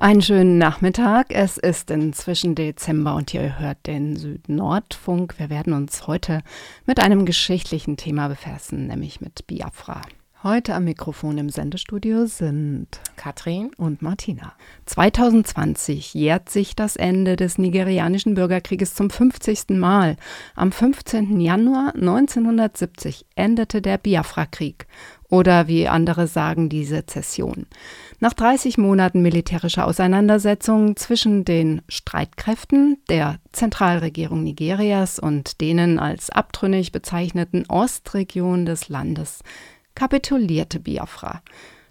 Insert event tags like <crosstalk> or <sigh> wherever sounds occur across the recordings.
Einen schönen Nachmittag. Es ist inzwischen Dezember und ihr hört den Süd-Nord-Funk. Wir werden uns heute mit einem geschichtlichen Thema befassen, nämlich mit Biafra. Heute am Mikrofon im Sendestudio sind Katrin und Martina. 2020 jährt sich das Ende des nigerianischen Bürgerkrieges zum 50. Mal. Am 15. Januar 1970 endete der Biafra-Krieg oder wie andere sagen die Sezession. Nach 30 Monaten militärischer Auseinandersetzungen zwischen den Streitkräften der Zentralregierung Nigerias und denen als abtrünnig bezeichneten Ostregion des Landes kapitulierte Biafra,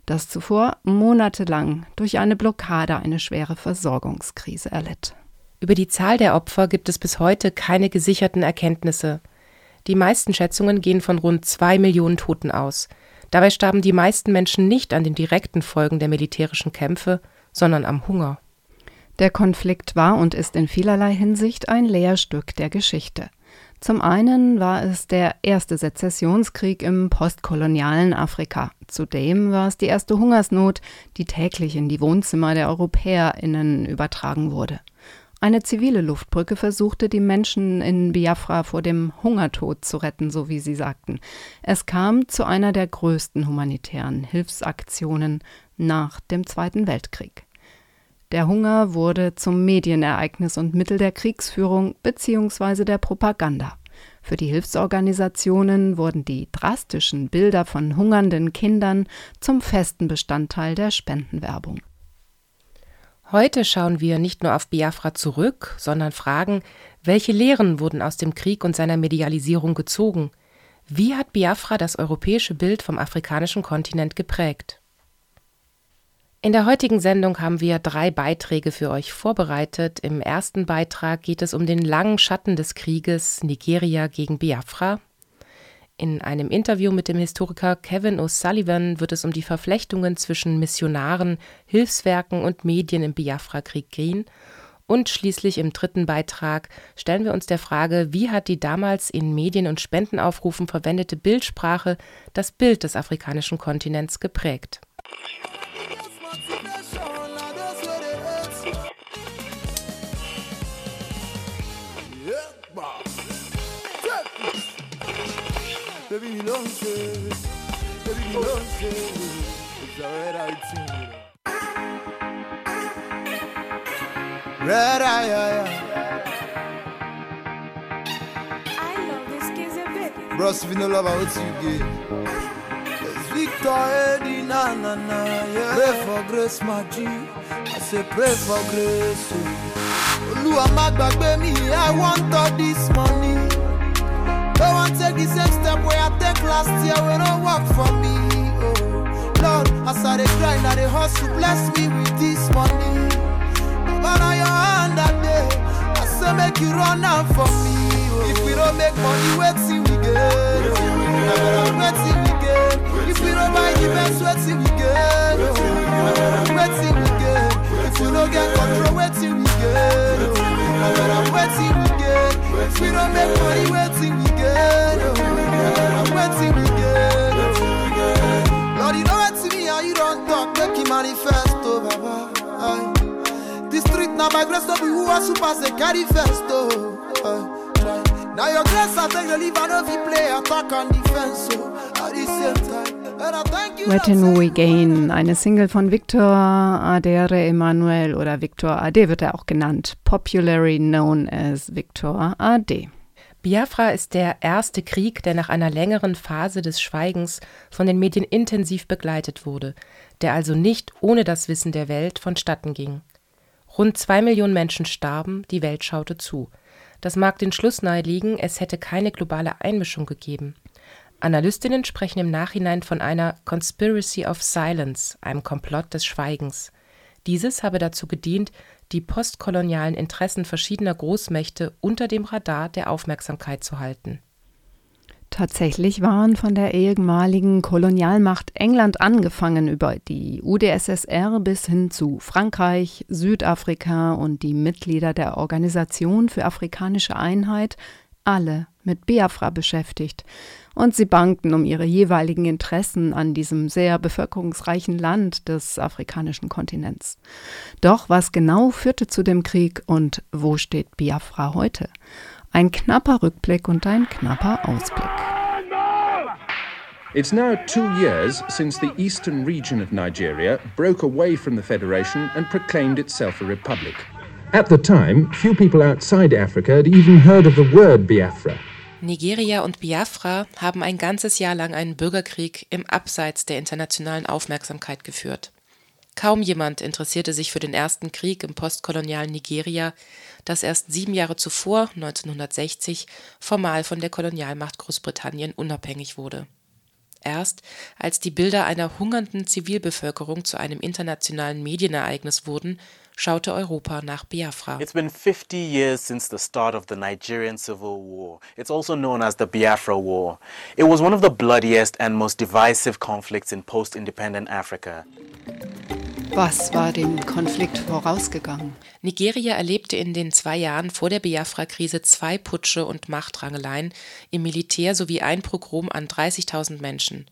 das zuvor monatelang durch eine Blockade eine schwere Versorgungskrise erlitt. Über die Zahl der Opfer gibt es bis heute keine gesicherten Erkenntnisse. Die meisten Schätzungen gehen von rund zwei Millionen Toten aus. Dabei starben die meisten Menschen nicht an den direkten Folgen der militärischen Kämpfe, sondern am Hunger. Der Konflikt war und ist in vielerlei Hinsicht ein Lehrstück der Geschichte. Zum einen war es der erste Sezessionskrieg im postkolonialen Afrika. Zudem war es die erste Hungersnot, die täglich in die Wohnzimmer der EuropäerInnen übertragen wurde. Eine zivile Luftbrücke versuchte, die Menschen in Biafra vor dem Hungertod zu retten, so wie sie sagten. Es kam zu einer der größten humanitären Hilfsaktionen nach dem Zweiten Weltkrieg. Der Hunger wurde zum Medienereignis und Mittel der Kriegsführung bzw. der Propaganda. Für die Hilfsorganisationen wurden die drastischen Bilder von hungernden Kindern zum festen Bestandteil der Spendenwerbung. Heute schauen wir nicht nur auf Biafra zurück, sondern fragen, welche Lehren wurden aus dem Krieg und seiner Medialisierung gezogen? Wie hat Biafra das europäische Bild vom afrikanischen Kontinent geprägt? In der heutigen Sendung haben wir drei Beiträge für euch vorbereitet. Im ersten Beitrag geht es um den langen Schatten des Krieges Nigeria gegen Biafra. In einem Interview mit dem Historiker Kevin O'Sullivan wird es um die Verflechtungen zwischen Missionaren, Hilfswerken und Medien im Biafra-Krieg gehen. Und schließlich im dritten Beitrag stellen wir uns der Frage, wie hat die damals in Medien und Spendenaufrufen verwendete Bildsprache das Bild des afrikanischen Kontinents geprägt. Baby, you don't say, baby, you don't it's a red eye. Red eye, eye, I love this kid's a bit. Bros, if you no love, what you get? It's Victor Eddie, na na na, yeah. Pray for grace, my G. I say pray for grace. Olúwa má gbàgbé mi, I want all this money. Don't want to take the same step where I take last year when don't work for me. Oh, Lord, I dey grind, I dey hustle, bless me with this money. On your hand that day, I say make you run out for me. Oh. If we don't make money, wait till we get. Oh. Wait till we get. If we don't buy best, wait till we get. Oh. Wait till we get. If you don't get control, wait till we get. Oh. Wait till we get. We don't make money, wait till we get. Oh. Wait till we get. Oh. Lord, you know what to me, how you don't talk, make it manifest, oh, Baba. Aye. The street now my grace, no be who are super, say first, oh. Aye. Now your grace, I take the leave, I know if you play attack and defense, so the same to We Gain, eine Single von Victor Adere Emanuel oder Victor Ade wird er auch genannt, popularly known as Victor Ade. Biafra ist der erste Krieg, der nach einer längeren Phase des Schweigens von den Medien intensiv begleitet wurde, der also nicht ohne das Wissen der Welt vonstatten ging. Rund zwei Millionen Menschen starben, die Welt schaute zu. Das mag den Schluss naheliegen, es hätte keine globale Einmischung gegeben. Analystinnen sprechen im Nachhinein von einer Conspiracy of Silence, einem Komplott des Schweigens. Dieses habe dazu gedient, die postkolonialen Interessen verschiedener Großmächte unter dem Radar der Aufmerksamkeit zu halten. Tatsächlich waren von der ehemaligen Kolonialmacht England angefangen über die UdSSR bis hin zu Frankreich, Südafrika und die Mitglieder der Organisation für afrikanische Einheit alle mit Biafra beschäftigt, und sie bangten um ihre jeweiligen Interessen an diesem sehr bevölkerungsreichen Land des afrikanischen Kontinents. Doch was genau führte zu dem Krieg und wo steht Biafra heute? Ein knapper Rückblick und ein knapper Ausblick. It's now two years since the eastern region of Nigeria broke away from the Federation and proclaimed itself a republic. At the time, few people outside Africa had even heard of the word Biafra. Nigeria und Biafra haben ein ganzes Jahr lang einen Bürgerkrieg im Abseits der internationalen Aufmerksamkeit geführt. Kaum jemand interessierte sich für den ersten Krieg im postkolonialen Nigeria, das erst sieben Jahre zuvor, 1960, formal von der Kolonialmacht Großbritannien unabhängig wurde. Erst als die Bilder einer hungernden Zivilbevölkerung zu einem internationalen Medienereignis wurden, schaute Europa nach Biafra. It's been 50 years since the start of the Nigerian Civil War. It's also known as the Biafra War. It was one of the bloodiest and most divisive conflicts in post-independent Africa. Was war dem Konflikt vorausgegangen? Nigeria erlebte in den zwei Jahren vor der Biafra-Krise zwei Putsche und Machtrangeleien im Militär sowie ein Pogrom an 30.000 Menschen.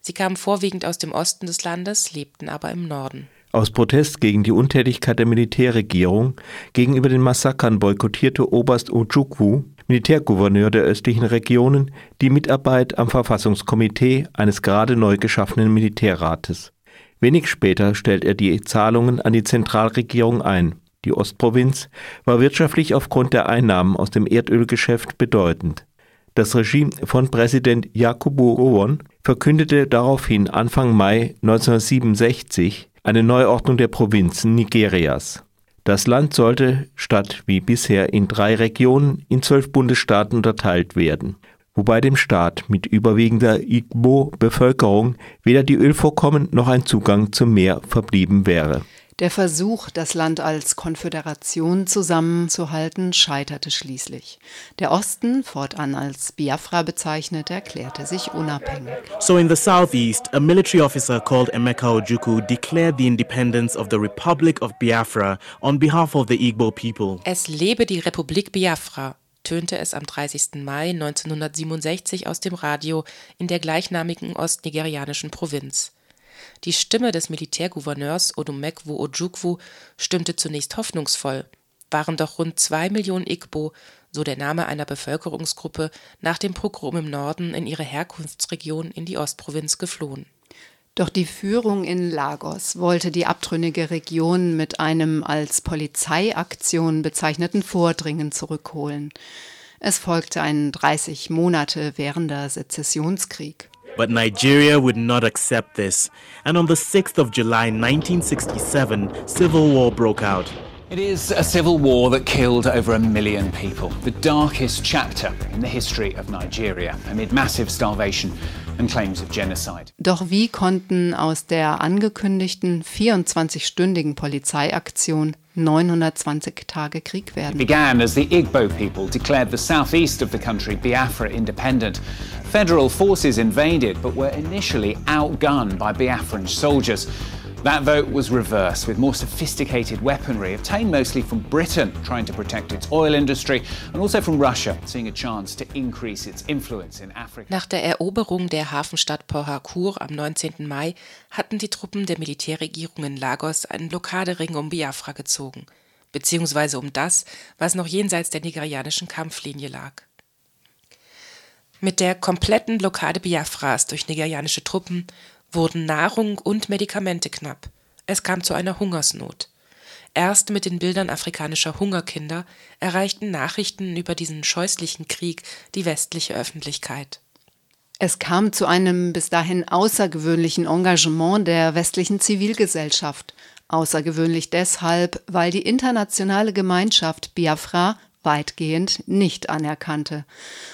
Sie kamen vorwiegend aus dem Osten des Landes, lebten aber im Norden. Aus Protest gegen die Untätigkeit der Militärregierung gegenüber den Massakern boykottierte Oberst Ojukwu, Militärgouverneur der östlichen Regionen, die Mitarbeit am Verfassungskomitee eines gerade neu geschaffenen Militärrates. Wenig später stellt er die Zahlungen an die Zentralregierung ein. Die Ostprovinz war wirtschaftlich aufgrund der Einnahmen aus dem Erdölgeschäft bedeutend. Das Regime von Präsident Yakubu Gowon verkündete daraufhin Anfang Mai 1967 eine Neuordnung der Provinzen Nigerias. Das Land sollte statt wie bisher in drei Regionen in zwölf Bundesstaaten unterteilt werden wobei dem Staat mit überwiegender Igbo-Bevölkerung weder die Ölvorkommen noch ein Zugang zum Meer verblieben wäre. Der Versuch, das Land als Konföderation zusammenzuhalten, scheiterte schließlich. Der Osten, fortan als Biafra bezeichnet, erklärte sich unabhängig. So in the southeast, a military officer called Emeka Ojukwu declared the independence of the Republic of Biafra on behalf of the Igbo people. Es lebe die Republik Biafra tönte es am 30. Mai 1967 aus dem Radio in der gleichnamigen ostnigerianischen Provinz. Die Stimme des Militärgouverneurs Odumekwu Ojukwu stimmte zunächst hoffnungsvoll. Waren doch rund zwei Millionen Igbo, so der Name einer Bevölkerungsgruppe, nach dem Pogrom im Norden in ihre Herkunftsregion in die Ostprovinz geflohen. Doch die Führung in Lagos wollte die abtrünnige Region mit einem als Polizeiaktion bezeichneten Vordringen zurückholen. Es folgte ein 30 Monate währender Sezessionskrieg. But Nigeria would not accept this, and on the 6th of July 1967, civil war broke out. It is a civil war that killed over a million people, the darkest chapter in the history of Nigeria, amid massive starvation and claims of genocide. Doch wie konnten aus der angekündigten 24-stündigen Polizeiaktion 920 Tage Krieg werden? It began as the Igbo people declared the southeast of the country Biafra independent. Federal forces invaded but were initially outgunned by Biafran soldiers. That vote was reversed, with more sophisticated weaponry obtained mostly from Britain, trying to protect its oil industry, and also from Russia, seeing a chance to increase its influence in Africa. Nach der Eroberung der Hafenstadt Port Harcourt am 19. Mai hatten die Truppen der Militärregierung in Lagos einen Blockadering um Biafra gezogen, beziehungsweise um das, was noch jenseits der nigerianischen Kampflinie lag. Mit der kompletten Blockade Biafras durch nigerianische Truppen wurden Nahrung und Medikamente knapp. Es kam zu einer Hungersnot. Erst mit den Bildern afrikanischer Hungerkinder erreichten Nachrichten über diesen scheußlichen Krieg die westliche Öffentlichkeit. Es kam zu einem bis dahin außergewöhnlichen Engagement der westlichen Zivilgesellschaft. Außergewöhnlich deshalb, weil die internationale Gemeinschaft Biafra weitgehend nicht anerkannte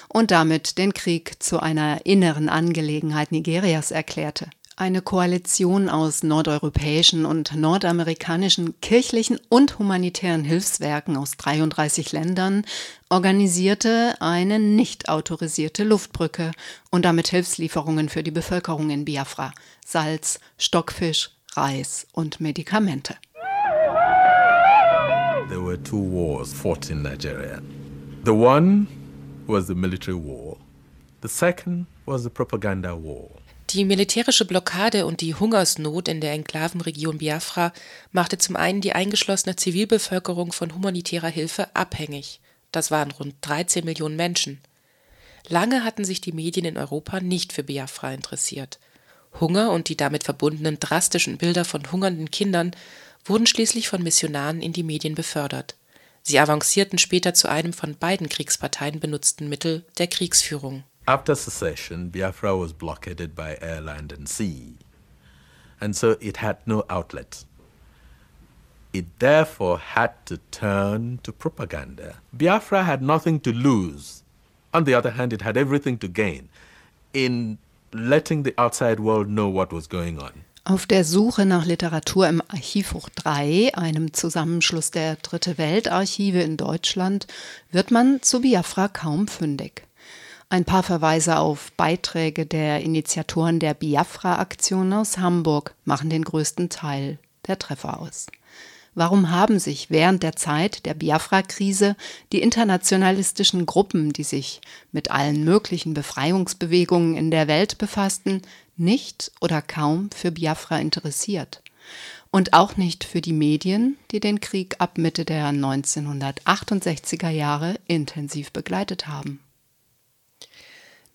und damit den Krieg zu einer inneren Angelegenheit Nigerias erklärte. Eine Koalition aus nordeuropäischen und nordamerikanischen kirchlichen und humanitären Hilfswerken aus 33 Ländern organisierte eine nicht autorisierte Luftbrücke und damit Hilfslieferungen für die Bevölkerung in Biafra, Salz, Stockfisch, Reis und Medikamente. There were two wars fought in Nigeria. The one was the military war. The second was the propaganda war. Die militärische Blockade und die Hungersnot in der Enklavenregion Biafra machte zum einen die eingeschlossene Zivilbevölkerung von humanitärer Hilfe abhängig. Das waren rund 13 Millionen Menschen. Lange hatten sich die Medien in Europa nicht für Biafra interessiert. Hunger und die damit verbundenen drastischen Bilder von hungernden Kindern wurden schließlich von Missionaren in die Medien befördert. Sie avancierten später zu einem von beiden Kriegsparteien benutzten Mittel der Kriegsführung. After secession, Biafra was blockaded by air, land, and sea, and so it had no outlet. It therefore had to turn to propaganda. Biafra had nothing to lose. On the other hand, it had everything to gain in letting the outside world know what was going on. Auf der Suche nach Literatur im Archivbuch 3, einem Zusammenschluss der Dritte Weltarchive in Deutschland, wird man zu Biafra kaum fündig. Ein paar Verweise auf Beiträge der Initiatoren der Biafra-Aktion aus Hamburg machen den größten Teil der Treffer aus. Warum haben sich während der Zeit der Biafra-Krise die internationalistischen Gruppen, die sich mit allen möglichen Befreiungsbewegungen in der Welt befassten, nicht oder kaum für Biafra interessiert? Und auch nicht für die Medien, die den Krieg ab Mitte der 1968er Jahre intensiv begleitet haben.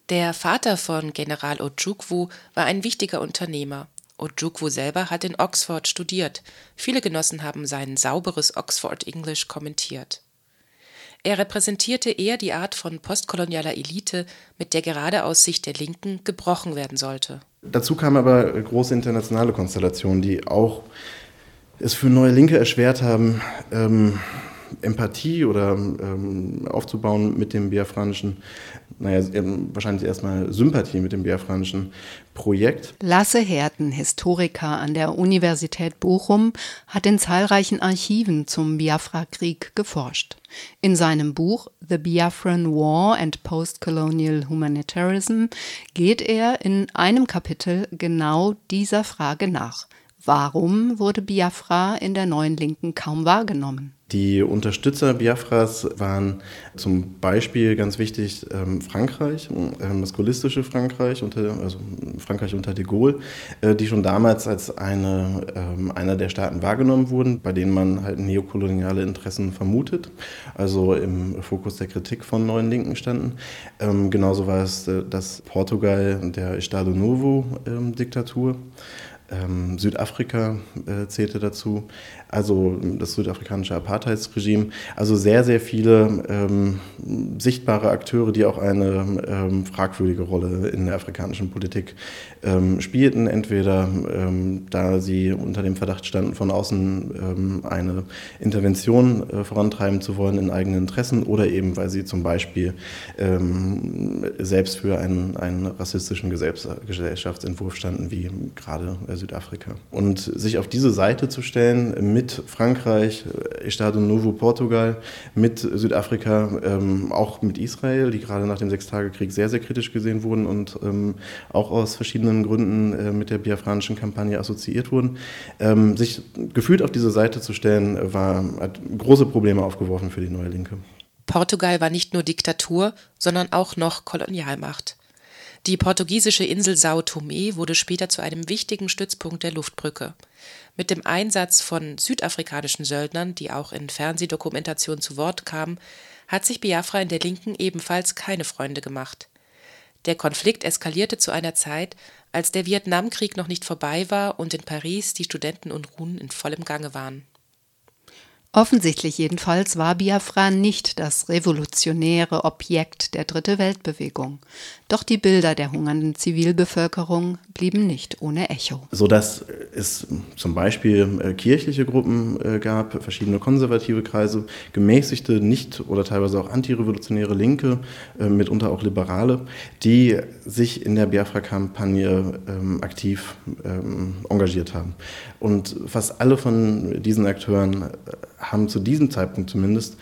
Der Vater von General Ojukwu war ein wichtiger Unternehmer. Ojukwu selber hat in Oxford studiert. Viele Genossen haben sein sauberes Oxford English kommentiert. Er repräsentierte eher die Art von postkolonialer Elite, mit der gerade aus Sicht der Linken gebrochen werden sollte. Dazu kamen aber große internationale Konstellationen, die auch es für neue Linke erschwert haben, ähm, Empathie oder ähm, aufzubauen mit dem biafranischen, naja, wahrscheinlich erstmal Sympathie mit dem biafranischen Projekt. Lasse Herten, Historiker an der Universität Bochum, hat in zahlreichen Archiven zum Biafra-Krieg geforscht. In seinem Buch The Biafran War and Postcolonial Humanitarianism geht er in einem Kapitel genau dieser Frage nach. Warum wurde Biafra in der neuen Linken kaum wahrgenommen? Die Unterstützer Biafras waren zum Beispiel ganz wichtig ähm, Frankreich, ähm, das gaullistische Frankreich, unter, also Frankreich unter de Gaulle, äh, die schon damals als eine, ähm, einer der Staaten wahrgenommen wurden, bei denen man halt neokoloniale Interessen vermutet, also im Fokus der Kritik von neuen Linken standen. Genauso war es äh, das Portugal der Estado Novo-Diktatur. Ähm, Südafrika äh, zählte dazu, also das südafrikanische Apartheidsregime. Also sehr, sehr viele ähm, sichtbare Akteure, die auch eine ähm, fragwürdige Rolle in der afrikanischen Politik ähm, spielten. Entweder ähm, da sie unter dem Verdacht standen, von außen ähm, eine Intervention äh, vorantreiben zu wollen in eigenen Interessen oder eben, weil sie zum Beispiel selbst für einen, einen rassistischen Gesellschaftsentwurf standen, wie gerade äh, Südafrika. Und sich auf diese Seite zu stellen mit Frankreich, Estado Novo Portugal, mit Südafrika, ähm, auch mit Israel, die gerade nach dem Sechstagekrieg sehr, sehr kritisch gesehen wurden und ähm, auch aus verschiedenen Gründen äh, mit der biafranischen Kampagne assoziiert wurden. Ähm, sich gefühlt auf diese Seite zu stellen, war, hat große Probleme aufgeworfen für die neue Linke. Portugal war nicht nur Diktatur, sondern auch noch Kolonialmacht. Die portugiesische Insel Sao Tome wurde später zu einem wichtigen Stützpunkt der Luftbrücke. Mit dem Einsatz von südafrikanischen Söldnern, die auch in Fernsehdokumentationen zu Wort kamen, hat sich Biafra in der Linken ebenfalls keine Freunde gemacht. Der Konflikt eskalierte zu einer Zeit, als der Vietnamkrieg noch nicht vorbei war und in Paris die Studentenunruhen in vollem Gange waren. Offensichtlich jedenfalls war Biafra nicht das revolutionäre Objekt der Dritte Weltbewegung. Doch die Bilder der hungernden Zivilbevölkerung blieben nicht ohne Echo. Sodass es zum Beispiel äh, kirchliche Gruppen äh, gab, verschiedene konservative Kreise, gemäßigte, nicht oder teilweise auch antirevolutionäre Linke, äh, mitunter auch Liberale, die sich in der Biafra-Kampagne ähm, aktiv ähm, engagiert haben. Und fast alle von diesen Akteuren haben zu diesem Zeitpunkt zumindest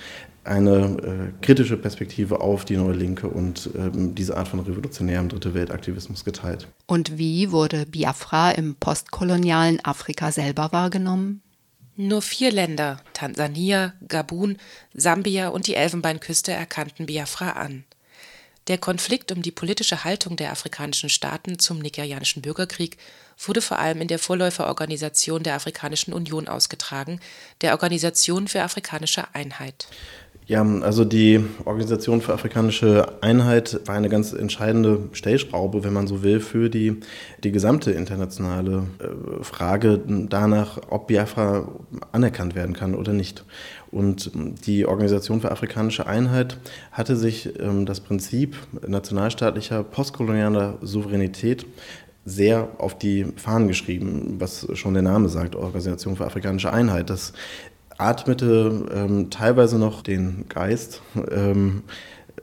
eine äh, kritische Perspektive auf die neue Linke und ähm, diese Art von revolutionärem Dritte Weltaktivismus geteilt. Und wie wurde Biafra im postkolonialen Afrika selber wahrgenommen? Nur vier Länder, Tansania, Gabun, Sambia und die Elfenbeinküste, erkannten Biafra an. Der Konflikt um die politische Haltung der afrikanischen Staaten zum nigerianischen Bürgerkrieg wurde vor allem in der Vorläuferorganisation der Afrikanischen Union ausgetragen, der Organisation für afrikanische Einheit. Ja, also die Organisation für afrikanische Einheit war eine ganz entscheidende Stellschraube, wenn man so will, für die, die gesamte internationale äh, Frage danach, ob Biafra anerkannt werden kann oder nicht. Und die Organisation für afrikanische Einheit hatte sich ähm, das Prinzip nationalstaatlicher postkolonialer Souveränität sehr auf die Fahnen geschrieben, was schon der Name sagt, Organisation für afrikanische Einheit. Das atmete ähm, teilweise noch den Geist ähm,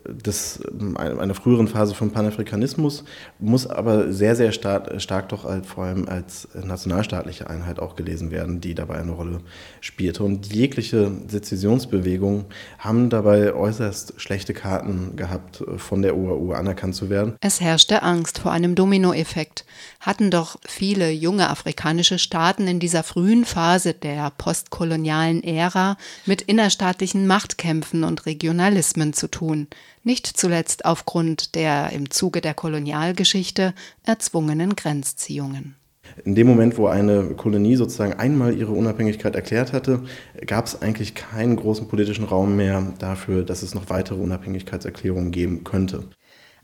des, einer früheren Phase von Panafrikanismus, muss aber sehr, sehr stark, stark doch als, vor allem als nationalstaatliche Einheit auch gelesen werden, die dabei eine Rolle spielte. Und jegliche Sezessionsbewegungen haben dabei äußerst schlechte Karten gehabt, von der OAU anerkannt zu werden. Es herrschte Angst vor einem Dominoeffekt. Hatten doch viele junge afrikanische Staaten in dieser frühen Phase der postkolonialen Ära mit innerstaatlichen Machtkämpfen und Regionalismen zu tun nicht zuletzt aufgrund der im Zuge der Kolonialgeschichte erzwungenen Grenzziehungen. In dem Moment, wo eine Kolonie sozusagen einmal ihre Unabhängigkeit erklärt hatte, gab es eigentlich keinen großen politischen Raum mehr dafür, dass es noch weitere Unabhängigkeitserklärungen geben könnte.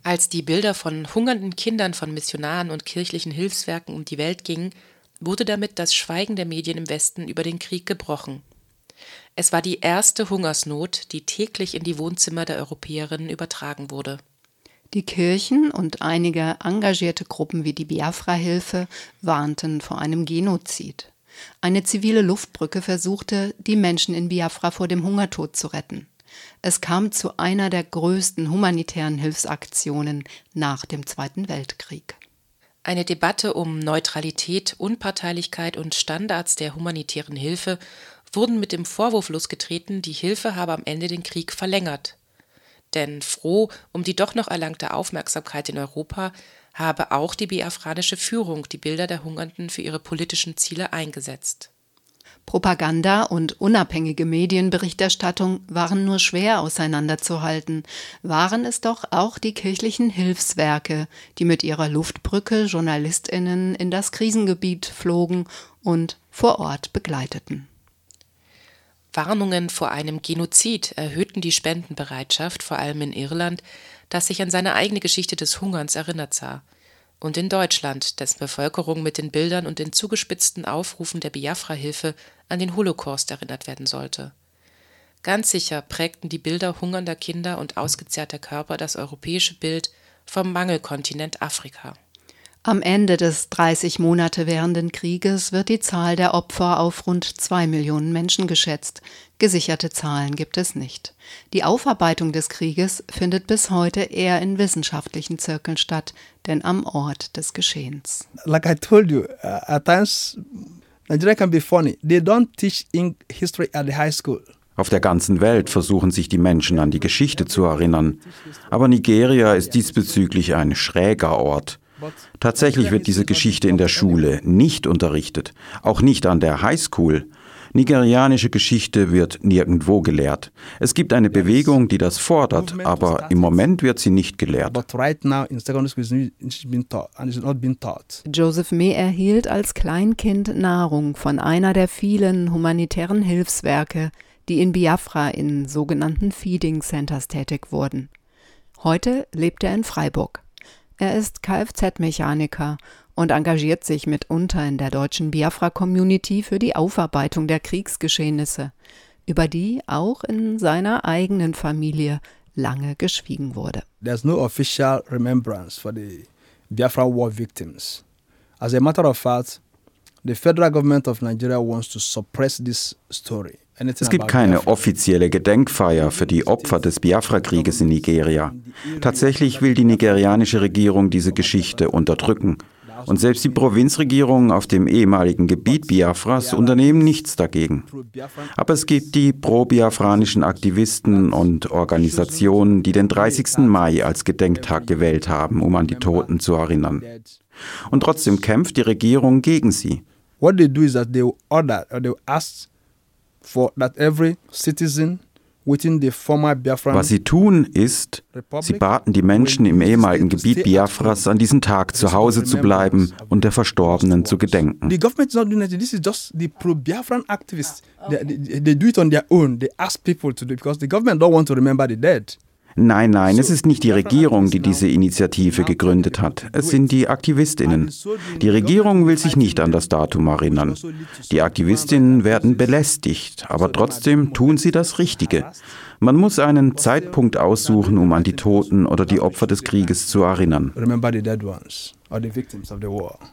Als die Bilder von hungernden Kindern von Missionaren und kirchlichen Hilfswerken um die Welt gingen, wurde damit das Schweigen der Medien im Westen über den Krieg gebrochen. Es war die erste Hungersnot, die täglich in die Wohnzimmer der Europäerinnen übertragen wurde. Die Kirchen und einige engagierte Gruppen wie die Biafra-Hilfe warnten vor einem Genozid. Eine zivile Luftbrücke versuchte, die Menschen in Biafra vor dem Hungertod zu retten. Es kam zu einer der größten humanitären Hilfsaktionen nach dem Zweiten Weltkrieg. Eine Debatte um Neutralität, Unparteilichkeit und Standards der humanitären Hilfe wurden mit dem Vorwurf losgetreten, die Hilfe habe am Ende den Krieg verlängert. Denn froh um die doch noch erlangte Aufmerksamkeit in Europa habe auch die biafranische Führung die Bilder der Hungernden für ihre politischen Ziele eingesetzt. Propaganda und unabhängige Medienberichterstattung waren nur schwer auseinanderzuhalten, waren es doch auch die kirchlichen Hilfswerke, die mit ihrer Luftbrücke Journalistinnen in das Krisengebiet flogen und vor Ort begleiteten. Warnungen vor einem Genozid erhöhten die Spendenbereitschaft, vor allem in Irland, das sich an seine eigene Geschichte des Hungerns erinnert sah, und in Deutschland, dessen Bevölkerung mit den Bildern und den zugespitzten Aufrufen der Biafra-Hilfe an den Holocaust erinnert werden sollte. Ganz sicher prägten die Bilder hungernder Kinder und ausgezehrter Körper das europäische Bild vom Mangelkontinent Afrika. Am Ende des 30 Monate währenden Krieges wird die Zahl der Opfer auf rund zwei Millionen Menschen geschätzt. Gesicherte Zahlen gibt es nicht. Die Aufarbeitung des Krieges findet bis heute eher in wissenschaftlichen Zirkeln statt, denn am Ort des Geschehens. Like I told you, uh, at times Nigeria can be funny. They don't teach history at the high school. Auf der ganzen Welt versuchen sich die Menschen an die Geschichte zu erinnern. Aber Nigeria ist diesbezüglich ein schräger Ort. Tatsächlich wird diese Geschichte in der Schule nicht unterrichtet, auch nicht an der Highschool. Nigerianische Geschichte wird nirgendwo gelehrt. Es gibt eine Bewegung, die das fordert, aber im Moment wird sie nicht gelehrt. Joseph May erhielt als Kleinkind Nahrung von einer der vielen humanitären Hilfswerke, die in Biafra in sogenannten Feeding Centers tätig wurden. Heute lebt er in Freiburg. Er ist Kfz-Mechaniker und engagiert sich mitunter in der deutschen Biafra-Community für die Aufarbeitung der Kriegsgeschehnisse. über die auch in seiner eigenen Familie lange geschwiegen wurde. There's no official remembrance for the Biafra war victims. As a matter of fact, the federal government of Nigeria wants to suppress this story. Es gibt keine offizielle Gedenkfeier für die Opfer des Biafra-Krieges in Nigeria. Tatsächlich will die nigerianische Regierung diese Geschichte unterdrücken. Und selbst die Provinzregierungen auf dem ehemaligen Gebiet Biafras unternehmen nichts dagegen. Aber es gibt die pro-biafranischen Aktivisten und Organisationen, die den 30. Mai als Gedenktag gewählt haben, um an die Toten zu erinnern. Und trotzdem kämpft die Regierung gegen sie. What they do is that they order or they ask for that every citizen was sie tun, ist, sie baten die Menschen im ehemaligen Gebiet Biafras, an diesem Tag zu Hause zu bleiben und der Verstorbenen zu gedenken. They, they do it on their own. They ask people to do it because the government don't want to remember the dead. Nein, nein, es ist nicht die Regierung, die diese Initiative gegründet hat. Es sind die Aktivistinnen. Die Regierung will sich nicht an das Datum erinnern. Die Aktivistinnen werden belästigt, aber trotzdem tun sie das Richtige. Man muss einen Zeitpunkt aussuchen, um an die Toten oder die Opfer des Krieges zu erinnern.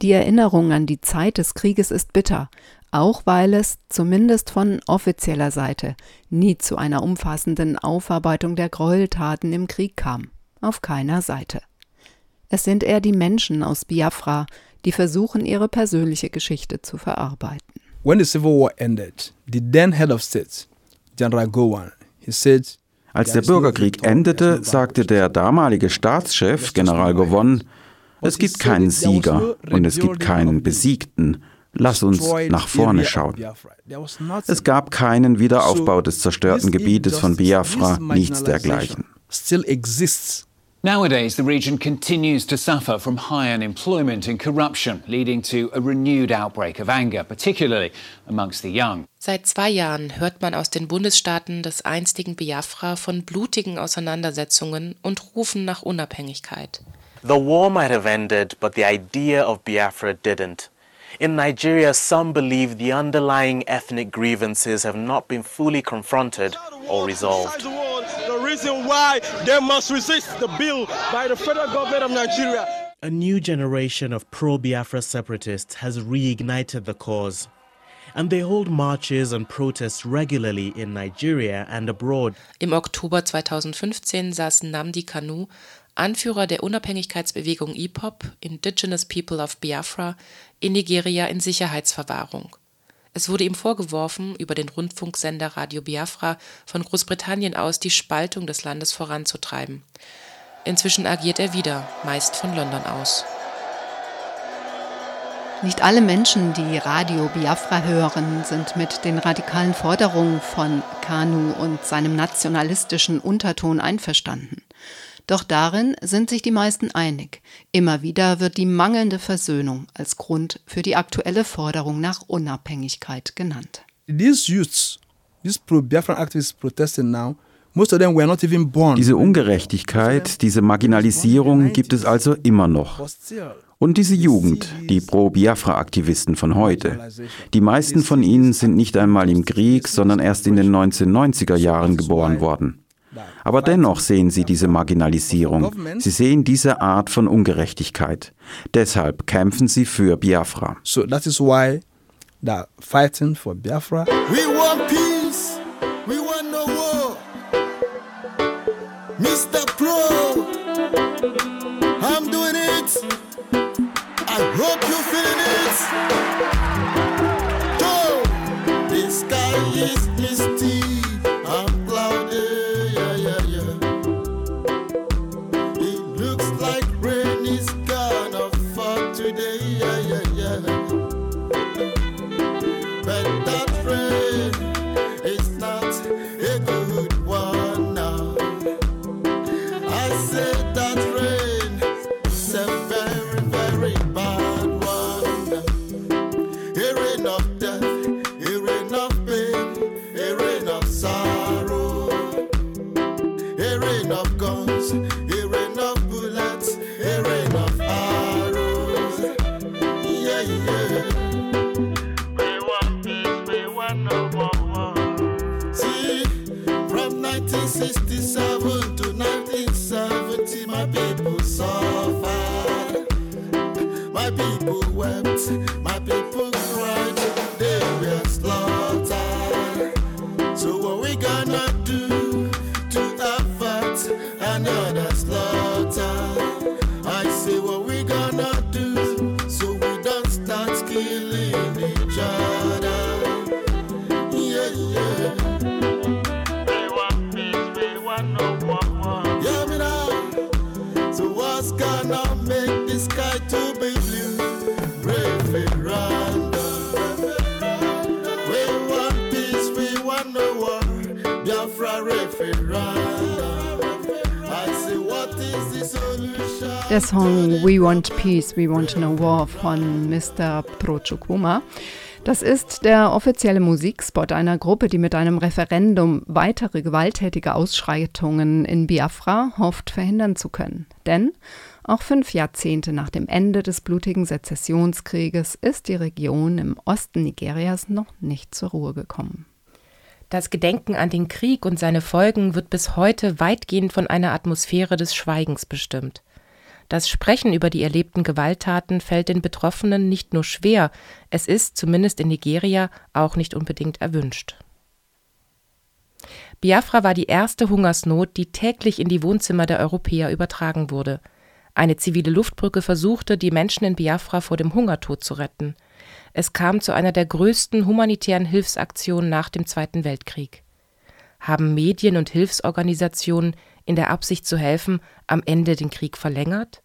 Die Erinnerung an die Zeit des Krieges ist bitter, auch weil es, zumindest von offizieller Seite, nie zu einer umfassenden Aufarbeitung der Gräueltaten im Krieg kam. Auf keiner Seite. Es sind eher die Menschen aus Biafra, die versuchen, ihre persönliche Geschichte zu verarbeiten. When the Civil War ended, the then head of state, General Gowon, he said, als der Bürgerkrieg endete, sagte der damalige Staatschef General Gowon, es gibt keinen Sieger und es gibt keinen Besiegten. Lass uns nach vorne schauen. Es gab keinen Wiederaufbau des zerstörten Gebietes von Biafra, nichts dergleichen. Nowadays, the region continues to suffer from high unemployment and corruption, leading to a renewed outbreak of anger, particularly amongst the young. Seit zwei Jahren hört man aus den Bundesstaaten des einstigen Biafra von blutigen Auseinandersetzungen und Rufen nach Unabhängigkeit. The war might have ended, but the idea of Biafra didn't. In Nigeria, some believe the underlying ethnic grievances have not been fully confronted or resolved. The reason why they must resist the bill by the federal government of Nigeria. A new generation of pro Biafra separatists has reignited the cause. And they hold marches and protests regularly in Nigeria and abroad. Im Oktober 2015 saß Namdi Kanu Anführer der Unabhängigkeitsbewegung IPOP, Indigenous People of Biafra, in Nigeria in Sicherheitsverwahrung. Es wurde ihm vorgeworfen, über den Rundfunksender Radio Biafra von Großbritannien aus die Spaltung des Landes voranzutreiben. Inzwischen agiert er wieder, meist von London aus. Nicht alle Menschen, die Radio Biafra hören, sind mit den radikalen Forderungen von Kanu und seinem nationalistischen Unterton einverstanden. Doch darin sind sich die meisten einig. Immer wieder wird die mangelnde Versöhnung als Grund für die aktuelle Forderung nach Unabhängigkeit genannt. These youths, these pro-Biafran activists protesting now, diese Ungerechtigkeit, diese Marginalisierung gibt es also immer noch. Und diese Jugend, die Pro-Biafra-Aktivisten von heute, die meisten von ihnen sind nicht einmal im Krieg, sondern erst in den 1990er Jahren geboren worden. Aber dennoch sehen sie diese Marginalisierung. Sie sehen diese Art von Ungerechtigkeit. Deshalb kämpfen sie für Biafra. So that is why they fighting for Biafra. We want peace. We want no war. Mr. Pro, I'm doing it. I hope you feeling it. Joe, the sky is misty. yeah, yeah. Song We Want Peace, We Want No War von Mr. Prochukwuma. Das ist der offizielle Musikspot einer Gruppe, die mit einem Referendum weitere gewalttätige Ausschreitungen in Biafra hofft verhindern zu können. Denn auch fünf Jahrzehnte nach dem Ende des blutigen Sezessionskrieges ist die Region im Osten Nigerias noch nicht zur Ruhe gekommen. Das Gedenken an den Krieg und seine Folgen wird bis heute weitgehend von einer Atmosphäre des Schweigens bestimmt. Das Sprechen über die erlebten Gewalttaten fällt den Betroffenen nicht nur schwer, es ist, zumindest in Nigeria, auch nicht unbedingt erwünscht. Biafra war die erste Hungersnot, die täglich in die Wohnzimmer der Europäer übertragen wurde. Eine zivile Luftbrücke versuchte, die Menschen in Biafra vor dem Hungertod zu retten. Es kam zu einer der größten humanitären Hilfsaktionen nach dem Zweiten Weltkrieg. Haben Medien und Hilfsorganisationen in der Absicht zu helfen am Ende den Krieg verlängert?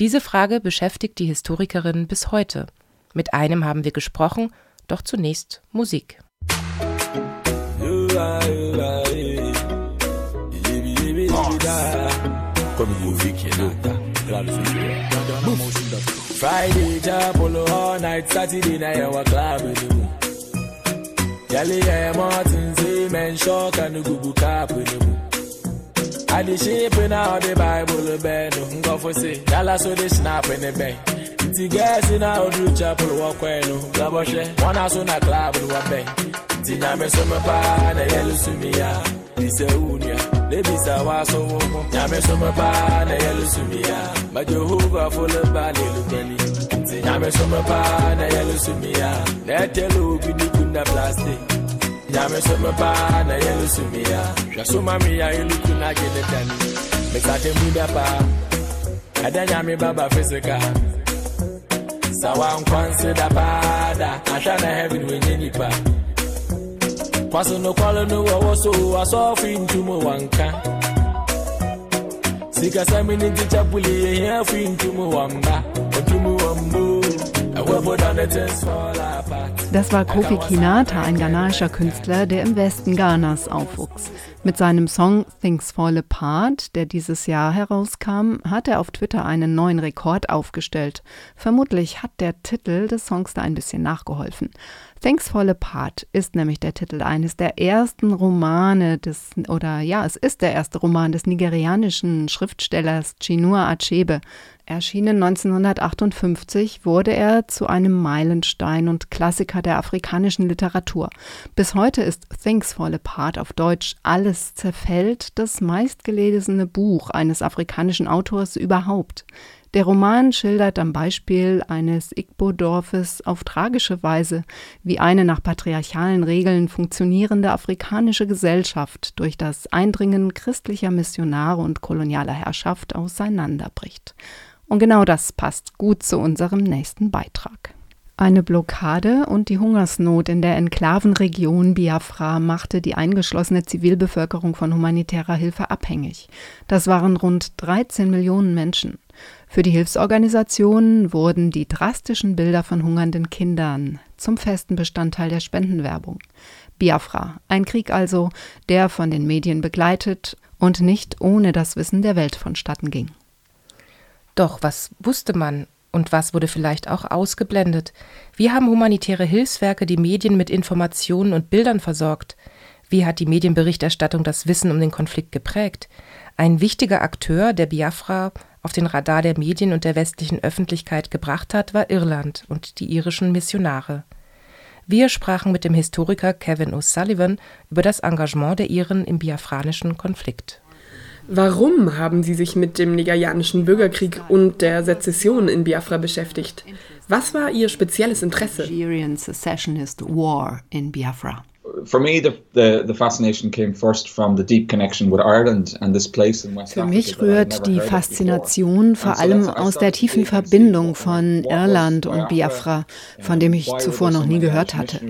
Diese Frage beschäftigt die Historikerin bis heute. Mit einem haben wir gesprochen, doch zunächst Musik. Friday, Chapolo, all night, Saturday, night, our club. Yali, yeah, Martin, say, man, shock, and the Google cap in the moon. I the shape in all the Bible, bed, no, go for say, Yala, so they snap in the bank. Ti gas in our do chapel, walk away, no, Gaboshe, one house on a club, no, a bank. Ti nyame so me pa, na yellow sumia, Dise unia, lebisa wa so wo, nyame so me pa, na yellow sumia, ma Jehovah full of body, lukeni. Ti Nyame soma pa na yelo sumia. Netelo bidi kuna plastic. Nyame soma pa na yelo sumia. Jasoma mi ya yelo kuna gele tani. Mesate muda pa. Ada nyame baba fisika. Sawa nkwanse da bada. Ashana heaven wenye nipa. Kwaso no kwalo no wawo so asofi ntumo Sika sikasami ni tichapuli yehiafu ntumu wamba otumu wambu Das war Kofi Kinata, ein ghanaischer Künstler, der im Westen Ghanas aufwuchs. Mit seinem Song Things Fall Apart, der dieses Jahr herauskam, hat er auf Twitter einen neuen Rekord aufgestellt. Vermutlich hat der Titel des Songs da ein bisschen nachgeholfen. Things Fall Apart ist nämlich der Titel eines der ersten Romane des, oder ja, es ist der erste Roman des nigerianischen Schriftstellers Chinua Achebe. Erschienen 1958 wurde er zu einem Meilenstein und Klassiker der afrikanischen Literatur. Bis heute ist Things Fall Apart auf Deutsch Alles zerfällt das meistgelesene Buch eines afrikanischen Autors überhaupt. Der Roman schildert am Beispiel eines Igbo-Dorfes auf tragische Weise, wie eine nach patriarchalen Regeln funktionierende afrikanische Gesellschaft durch das Eindringen christlicher Missionare und kolonialer Herrschaft auseinanderbricht. Und genau das passt gut zu unserem nächsten Beitrag. Eine Blockade und die Hungersnot in der Enklavenregion Biafra machte die eingeschlossene Zivilbevölkerung von humanitärer Hilfe abhängig. Das waren rund 13 Millionen Menschen. Für die Hilfsorganisationen wurden die drastischen Bilder von hungernden Kindern zum festen Bestandteil der Spendenwerbung. Biafra, ein Krieg also, der von den Medien begleitet und nicht ohne das Wissen der Welt vonstatten ging. Doch was wusste man und was wurde vielleicht auch ausgeblendet? Wie haben humanitäre Hilfswerke die Medien mit Informationen und Bildern versorgt? Wie hat die Medienberichterstattung das Wissen um den Konflikt geprägt? Ein wichtiger Akteur, der Biafra auf den Radar der Medien und der westlichen Öffentlichkeit gebracht hat, war Irland und die irischen Missionare. Wir sprachen mit dem Historiker Kevin O'Sullivan über das Engagement der Iren im biafranischen Konflikt. Warum haben Sie sich mit dem nigerianischen Bürgerkrieg und der Sezession in Biafra beschäftigt? Was war Ihr spezielles Interesse? Nigerian Secessionist War in Biafra for me, the, the, the fascination came first from the deep connection with Ireland and this place in West Für mich rührt die Faszination vor allem aus der tiefen Verbindung von Irland und Biafra, von dem ich zuvor noch nie gehört hatte.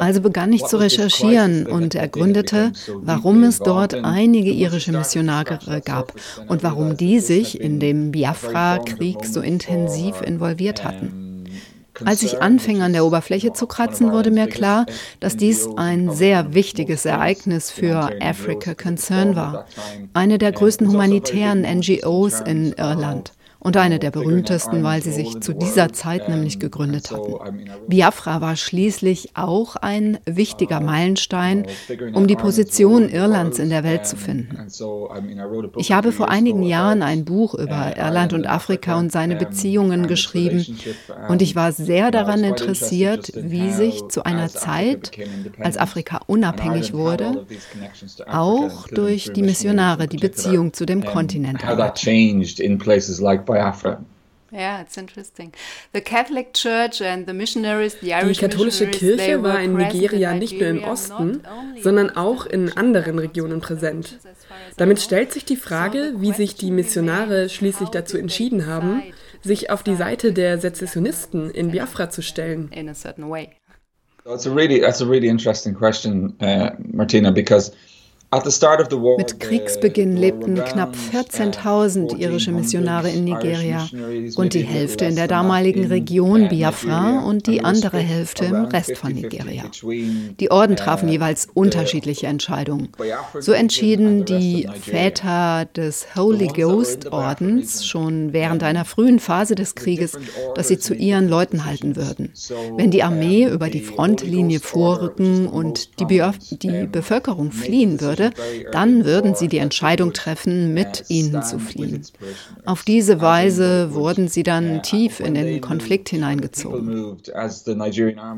Also begann ich zu recherchieren und ergründete, warum es dort einige irische Missionare gab und warum die sich in dem Biafra-Krieg so intensiv involviert hatten. Als ich anfing, an der Oberfläche zu kratzen, wurde mir klar, dass dies ein sehr wichtiges Ereignis für Africa Concern war, eine der größten humanitären NGOs in Irland und eine der berühmtesten, weil sie sich zu dieser Zeit nämlich gegründet hatten. Biafra war schließlich auch ein wichtiger Meilenstein, um die Position Irlands in der Welt zu finden. Ich habe vor einigen Jahren ein Buch über Irland und Afrika und seine Beziehungen geschrieben und ich war sehr daran interessiert, wie sich zu einer Zeit, als Afrika unabhängig wurde, auch durch die Missionare die Beziehung zu dem Kontinent änderte. Biafra. Yeah, it's interesting. The Catholic Church and the missionaries, the Irish Die katholische Kirche war in Nigeria nicht nur im Osten, sondern auch in anderen Regionen präsent. Damit stellt sich die Frage, wie sich die Missionare schließlich dazu entschieden haben, sich auf die Seite der Sezessionisten in Biafra zu stellen. That's a really, that's a really interesting question, uh, Martina, because mit Kriegsbeginn lebten knapp 14.000 irische Missionare in Nigeria und die Hälfte in der damaligen Region Biafra und die andere Hälfte im Rest von Nigeria. Die Orden trafen jeweils unterschiedliche Entscheidungen. So entschieden die Väter des Holy Ghost Ordens schon während einer frühen Phase des Krieges, dass sie zu ihren Leuten halten würden. Wenn die Armee über die Frontlinie vorrücken und die, Be die Bevölkerung fliehen würde, würde, dann würden sie die Entscheidung treffen, mit ihnen zu fliehen. Auf diese Weise wurden sie dann tief in den Konflikt hineingezogen.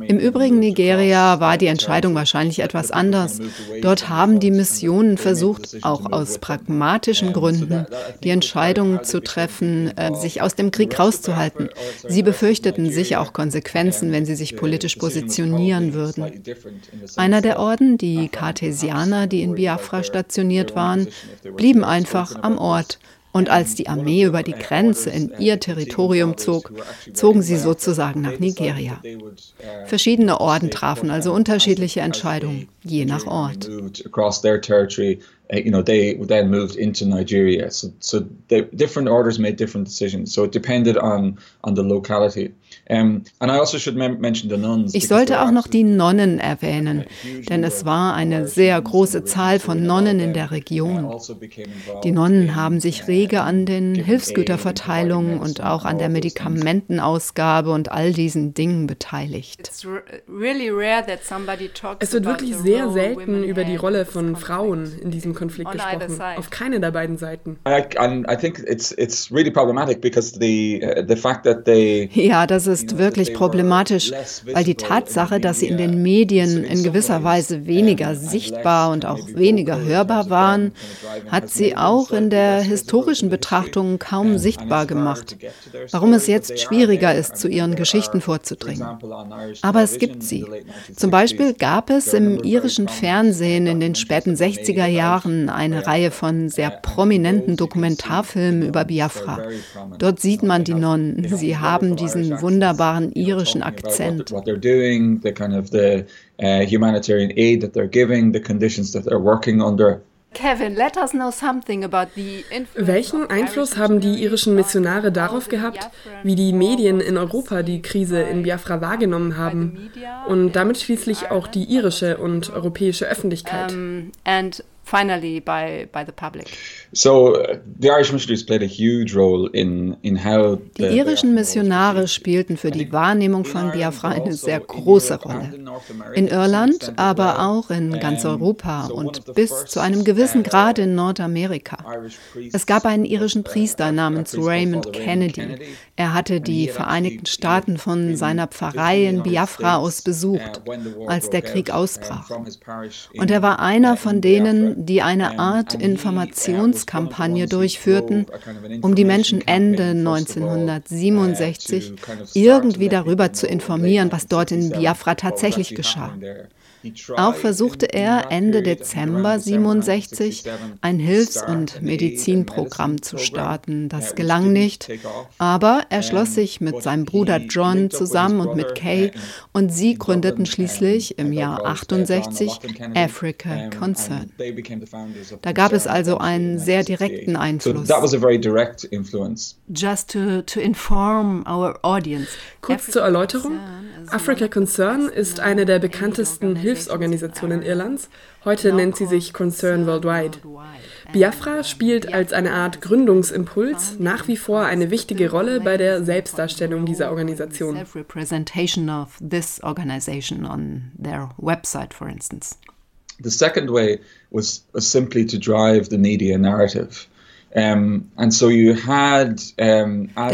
Im übrigen Nigeria war die Entscheidung wahrscheinlich etwas anders. Dort haben die Missionen versucht, auch aus pragmatischen Gründen, die Entscheidung zu treffen, äh, sich aus dem Krieg rauszuhalten. Sie befürchteten sicher auch Konsequenzen, wenn sie sich politisch positionieren würden. Einer der Orden, die Cartesianer, die in Biafra Biafra stationiert waren, blieben einfach am Ort. Und als die Armee über die Grenze in ihr Territorium zog, zogen sie sozusagen nach Nigeria. Verschiedene Orden trafen also unterschiedliche Entscheidungen, je nach Ort. you know, they then moved into Nigeria. So, so the different orders made different decisions. So it depended on on the locality. Also ich sollte auch noch die Nonnen erwähnen, denn es war eine sehr große Zahl von Nonnen in der Region. Die Nonnen haben sich rege an den Hilfsgüterverteilungen und auch an der Medikamentenausgabe und all diesen Dingen beteiligt. Es wird wirklich sehr selten über die Rolle von Frauen in diesem Konflikt gesprochen, auf keine der beiden Seiten. Ja, das ist ist wirklich problematisch, weil die Tatsache, dass sie in den Medien in gewisser Weise weniger sichtbar und auch weniger hörbar waren, hat sie auch in der historischen Betrachtung kaum sichtbar gemacht. Warum es jetzt schwieriger ist, zu ihren Geschichten vorzudringen. Aber es gibt sie. Zum Beispiel gab es im irischen Fernsehen in den späten 60er Jahren eine Reihe von sehr prominenten Dokumentarfilmen über Biafra. Dort sieht man die Nonnen. Sie haben diesen wunderbaren wunderbaren irischen Akzent. What they're doing, the kind of the uh, humanitarian aid that they're giving, the conditions that they're working under. Kevin, let us know something about the Welchen Einfluss haben die irischen Missionare darauf gehabt, wie die Medien in Europa die Krise in Biafra wahrgenommen haben und damit schließlich auch die irische und europäische Öffentlichkeit? Finally by by the public. So uh, the Irish missionaries played a huge role in in how die irischen Missionare spielten für die Wahrnehmung von Biafra eine sehr große Rolle. In Irland, aber auch in ganz Europa und bis zu einem gewissen Grad in Nordamerika. Es gab einen irischen Priester namens Raymond Kennedy. Er hatte die Vereinigten Staaten von seiner Pfarrei in Biafra aus besucht, als der Krieg ausbrach. Und er war einer von denen, die eine Art Informationskampagne durchführten, um die Menschen Ende 1967 irgendwie darüber zu informieren, was dort in Biafra tatsächlich geschah. Auch versuchte er Ende Dezember 67 ein Hilfs- und Medizinprogramm zu starten. Das gelang nicht, aber er schloss sich mit seinem Bruder John zusammen und mit Kay und sie gründeten schließlich im Jahr 68 Africa Concern. Da gab es also einen sehr direkten Einfluss. Just to, to inform our audience. Kurz zur Erläuterung. Africa Concern ist eine der bekanntesten Hilfsorganisationen Irlands. Heute nennt sie sich Concern Worldwide. Biafra spielt als eine Art Gründungsimpuls nach wie vor eine wichtige Rolle bei der Selbstdarstellung dieser Organisation. The second way was, was simply to drive the media narrative. Der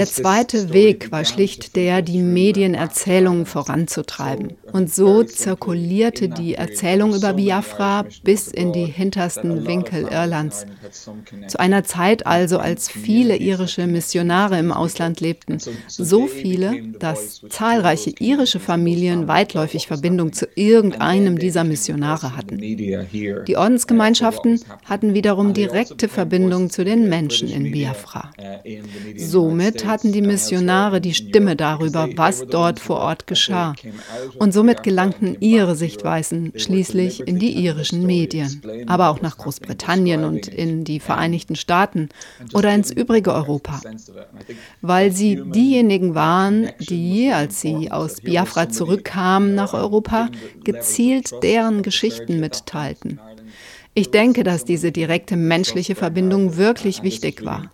zweite Weg war schlicht der, die Medienerzählung voranzutreiben. Und so zirkulierte die Erzählung über Biafra bis in die hintersten Winkel Irlands. Zu einer Zeit also, als viele irische Missionare im Ausland lebten. So viele, dass zahlreiche irische Familien weitläufig Verbindung zu irgendeinem dieser Missionare hatten. Die Ordensgemeinschaften hatten wiederum direkte Verbindung zu den Menschen in Biafra. Somit hatten die Missionare die Stimme darüber, was dort vor Ort geschah. Und somit gelangten ihre Sichtweisen schließlich in die irischen Medien, aber auch nach Großbritannien und in die Vereinigten Staaten oder ins übrige Europa. Weil sie diejenigen waren, die, als sie aus Biafra zurückkamen nach Europa, gezielt deren Geschichten mitteilten. Ich denke, dass diese direkte menschliche Verbindung wirklich wichtig war.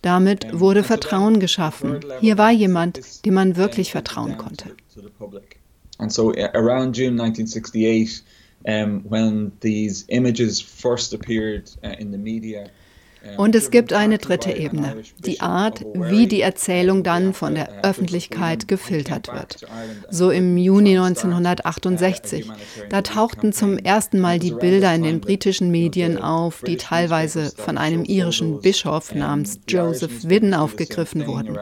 Damit wurde Vertrauen geschaffen. Hier war jemand, dem man wirklich vertrauen konnte. And so around June 1968, um, when these images first appeared uh, in the media, und es gibt eine dritte Ebene, die Art, wie die Erzählung dann von der Öffentlichkeit gefiltert wird. So im Juni 1968. Da tauchten zum ersten Mal die Bilder in den britischen Medien auf, die teilweise von einem irischen Bischof namens Joseph Widden aufgegriffen wurden.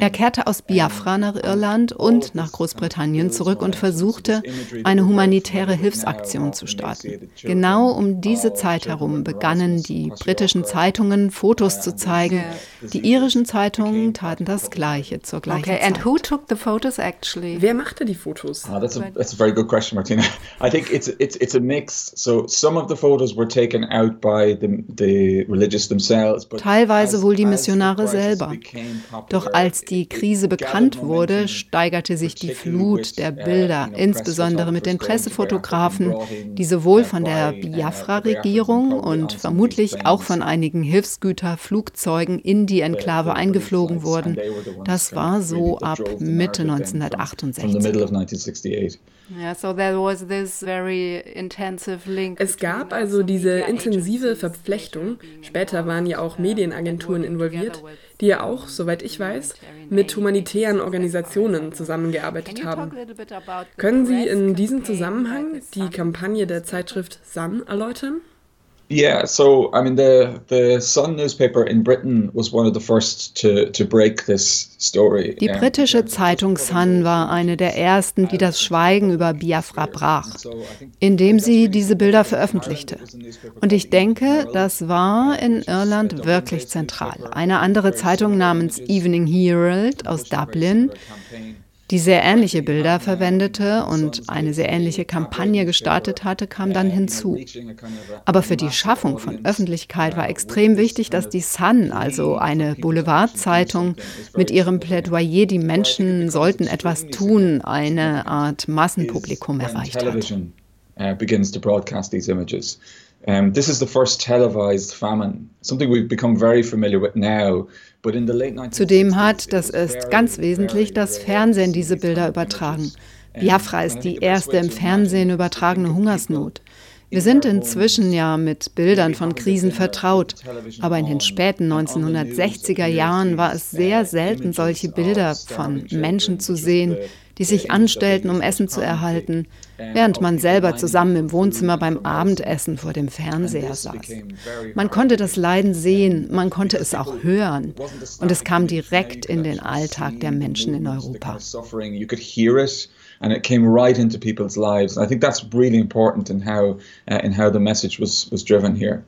Er kehrte aus Biafra nach Irland und nach Großbritannien zurück und versuchte, eine humanitäre Hilfsaktion zu starten. Genau um diese Zeit herum begannen die britischen Zeitungen Zeitungen Fotos zu zeigen. Die irischen Zeitungen taten das Gleiche zur gleichen okay, Zeit. And who took the photos actually? Wer machte die Fotos? Oh, that's, a, that's a very good question, Martina. I think it's it's it's a mix. So some of the photos were taken out by the the religious themselves. Teilweise wohl die Missionare selber. Doch als die Krise bekannt wurde, steigerte sich die Flut der Bilder, insbesondere mit den Pressefotografen, die sowohl von der Biafra-Regierung und vermutlich auch von einigen einigen Hilfsgüterflugzeugen in die Enklave eingeflogen wurden. Das war so ab Mitte 1968. Es gab also diese intensive Verflechtung. Später waren ja auch Medienagenturen involviert, die ja auch, soweit ich weiß, mit humanitären Organisationen zusammengearbeitet haben. Können Sie in diesem Zusammenhang die Kampagne der Zeitschrift Sun erläutern? Yeah, so I mean the the Sun newspaper in Britain was one of the first to to break this story. Die britische Zeitung Sun war eine der ersten, die das Schweigen über Biafra brach, indem sie diese Bilder veröffentlichte. Und ich denke, das war in Irland wirklich zentral. Eine andere Zeitung namens Evening Herald aus Dublin die sehr ähnliche Bilder verwendete und eine sehr ähnliche Kampagne gestartet hatte, kam dann hinzu. Aber für die Schaffung von Öffentlichkeit war extrem wichtig, dass die Sun, also eine Boulevardzeitung, mit ihrem Plädoyer, die Menschen sollten etwas tun, eine Art Massenpublikum erreicht hat. Um, this is the first televised famine, something we've become very familiar with now. Zudem hat, das ist ganz wesentlich, das Fernsehen diese Bilder übertragen. Biafra ist die erste im Fernsehen übertragene Hungersnot. Wir sind inzwischen ja mit Bildern von Krisen vertraut, aber in den späten 1960er Jahren war es sehr selten, solche Bilder von Menschen zu sehen, die sich anstellten, um Essen zu erhalten, während man selber zusammen im Wohnzimmer beim Abendessen vor dem Fernseher saß. Man konnte das Leiden sehen, man konnte es auch hören und es kam direkt in den Alltag der Menschen in Europa. and it came right into people's lives. I think that's really important in how uh, in how the message was was driven here.